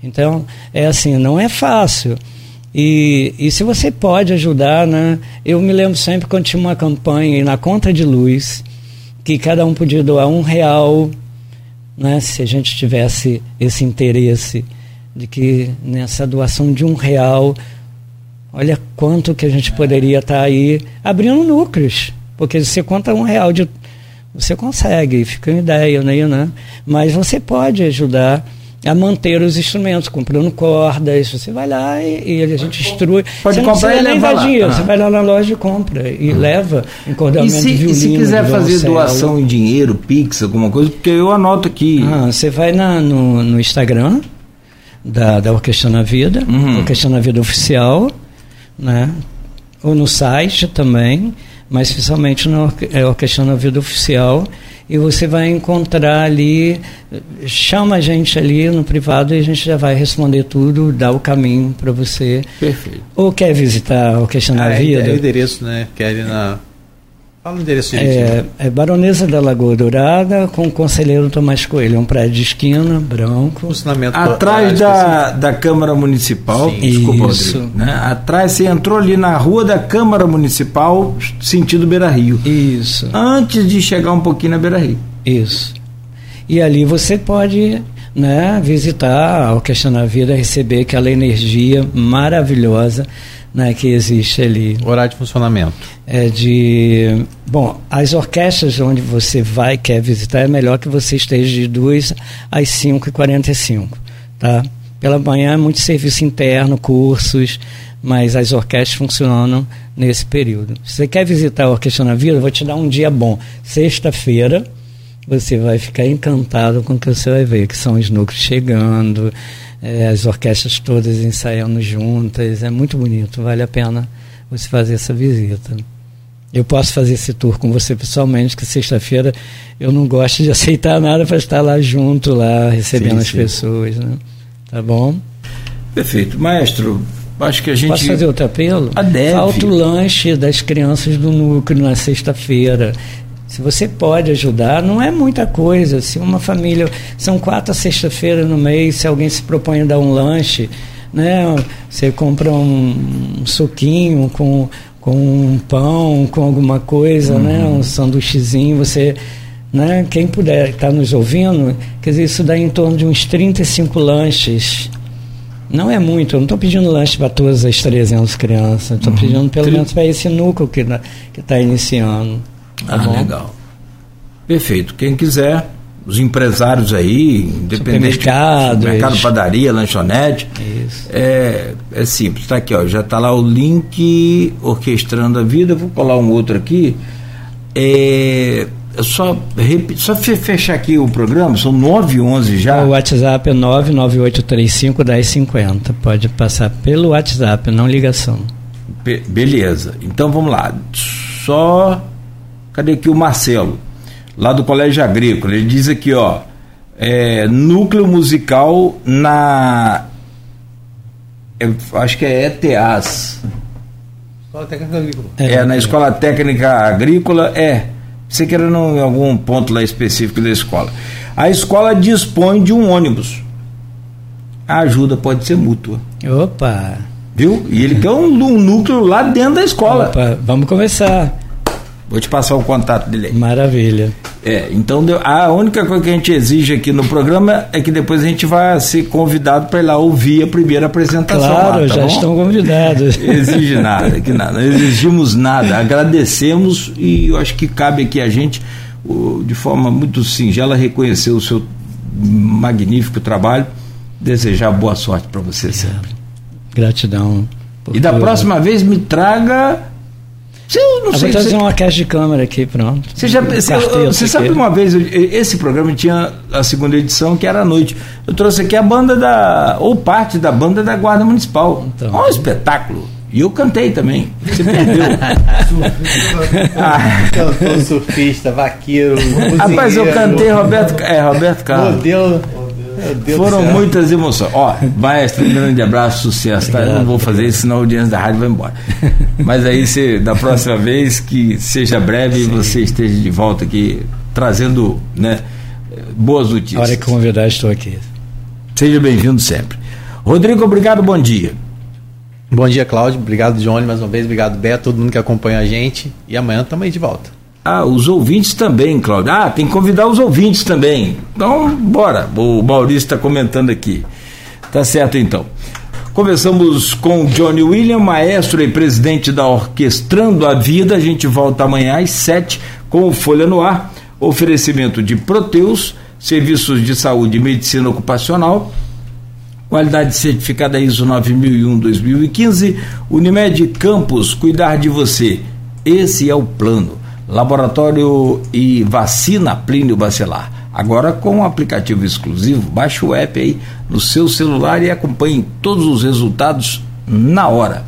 Então, é assim, não é fácil. E, e se você pode ajudar, né? Eu me lembro sempre quando tinha uma campanha na conta de luz que cada um podia doar um real, né? Se a gente tivesse esse interesse de que nessa doação de um real, olha quanto que a gente poderia estar tá aí abrindo núcleos, porque você conta um real de você consegue, fica uma ideia, né? Mas você pode ajudar a manter os instrumentos, comprando cordas. Você vai lá e, e a gente instrui. Pode você comprar e levar lá. Dinheiro, Você vai lá na loja e compra e leva encordamento e se, de violino. E se quiser fazer doação em dinheiro, Pix, alguma coisa, porque eu anoto aqui. Ah, você vai na, no, no Instagram da, da Orquestra na Vida, uhum. Orquestra na Vida Oficial, né? ou no site também, mas especialmente na é, Orquestra na Vida Oficial e você vai encontrar ali, chama a gente ali no privado e a gente já vai responder tudo, dar o caminho para você. Perfeito. Ou quer visitar o Questão ah, da Vida? É o endereço, né? Quer ir na Fala o endereço é, é Baronesa da Lagoa Dourada com o Conselheiro Tomás Coelho. É um prédio de esquina, branco. Funcionamento Atrás da, da Câmara Municipal. Sim. Desculpa, Isso. Rodrigo, né? Atrás, você entrou ali na rua da Câmara Municipal, sentido Beira Rio. Isso. Antes de chegar um pouquinho na Beira Rio. Isso. E ali você pode né, visitar a Orquestra na Vida, receber aquela energia maravilhosa né, que existe ali. Horário de funcionamento? É de. Bom, as orquestras onde você vai quer visitar é melhor que você esteja de 2 às 5h45. Tá? Pela manhã é muito serviço interno, cursos, mas as orquestras funcionam nesse período. Se você quer visitar a Orquestra na Vida, eu vou te dar um dia bom. Sexta-feira, você vai ficar encantado com o que você vai ver, que são os núcleos chegando, é, as orquestras todas ensaiando juntas, é muito bonito, vale a pena você fazer essa visita. Eu posso fazer esse tour com você pessoalmente, que sexta-feira eu não gosto de aceitar nada para estar lá junto, lá, recebendo sim, as sim. pessoas, né? Tá bom? Perfeito. Maestro, acho que a gente... Posso fazer outro apelo? Ah, deve. Falta o lanche das crianças do núcleo na sexta-feira. Se você pode ajudar, não é muita coisa. Se uma família. São quatro sexta-feira no mês, se alguém se propõe a dar um lanche, né? Você compra um, um suquinho com, com um pão, com alguma coisa, né? uhum. né? Um sanduíchezinho, você. Né? Quem puder estar tá nos ouvindo, quer dizer, isso dá em torno de uns 35 lanches. Não é muito, eu não estou pedindo lanche para todas as 300 crianças, estou uhum. pedindo pelo menos para esse núcleo que está iniciando. Tá ah, bom? legal. Perfeito. Quem quiser, os empresários aí, independente. Supermercado, mercado, padaria, lanchonete. Isso. É, é simples. Está aqui, ó. Já está lá o link Orquestrando a Vida. Vou colar um outro aqui. É, só, só fechar aqui o programa, são 9 e 11 já. O WhatsApp é 99835 1050. Pode passar pelo WhatsApp, não ligação. Be beleza. Então vamos lá. Só Cadê aqui o Marcelo? Lá do Colégio Agrícola. Ele diz aqui, ó. É, núcleo musical na. Eu acho que é ETAs. Escola Técnica Agrícola. É, é na Escola Técnica Agrícola, é. Você quer em algum ponto lá específico da escola. A escola dispõe de um ônibus. A ajuda pode ser mútua. Opa! Viu? E ele quer um, um núcleo lá dentro da escola. Opa, vamos começar. Vou te passar o contato dele aí. Maravilha. É, então a única coisa que a gente exige aqui no programa é que depois a gente vai ser convidado para ir lá ouvir a primeira apresentação. Claro, lá, tá já bom? estão convidados. Exige nada, que nada. Não exigimos nada. Agradecemos e eu acho que cabe aqui a gente, de forma muito singela, reconhecer o seu magnífico trabalho. Desejar boa sorte para você sempre. Gratidão. E da próxima vez me traga eu não eu sei. Vou trazer você... uma caixa de câmera aqui, pronto. Você já um você sabe uma vez, esse programa tinha a segunda edição, que era à noite. Eu trouxe aqui a banda da. ou parte da banda da Guarda Municipal. Então, um espetáculo. E eu cantei também. Você perdeu. ah. Cantor, surfista, vaqueiro. Rapaz, eu cantei Roberto, é, Roberto Carlos. Modelo. Foram muitas emoções. Ó, maestro, um grande abraço, sucesso. Tá? Eu não vou fazer isso, senão a audiência da rádio vai embora. Mas aí, você, da próxima vez, que seja breve, Sim. você esteja de volta aqui, trazendo né, boas notícias. A hora que convidar, estou aqui. Seja bem-vindo sempre. Rodrigo, obrigado, bom dia. Bom dia, Cláudio. Obrigado, Johnny, mais uma vez. Obrigado, Beto, todo mundo que acompanha a gente. E amanhã estamos aí de volta. Ah, os ouvintes também, Cláudio. Ah, tem que convidar os ouvintes também. Então, bora. O Maurício está comentando aqui. Tá certo, então. Começamos com Johnny William, maestro e presidente da Orquestrando a Vida. A gente volta amanhã às sete com o Folha no Ar. Oferecimento de Proteus, serviços de saúde e medicina ocupacional qualidade certificada ISO 9001-2015, Unimed Campos, cuidar de você. Esse é o plano. Laboratório e vacina Plínio Bacelar. Agora com um aplicativo exclusivo, baixe o app aí no seu celular e acompanhe todos os resultados na hora.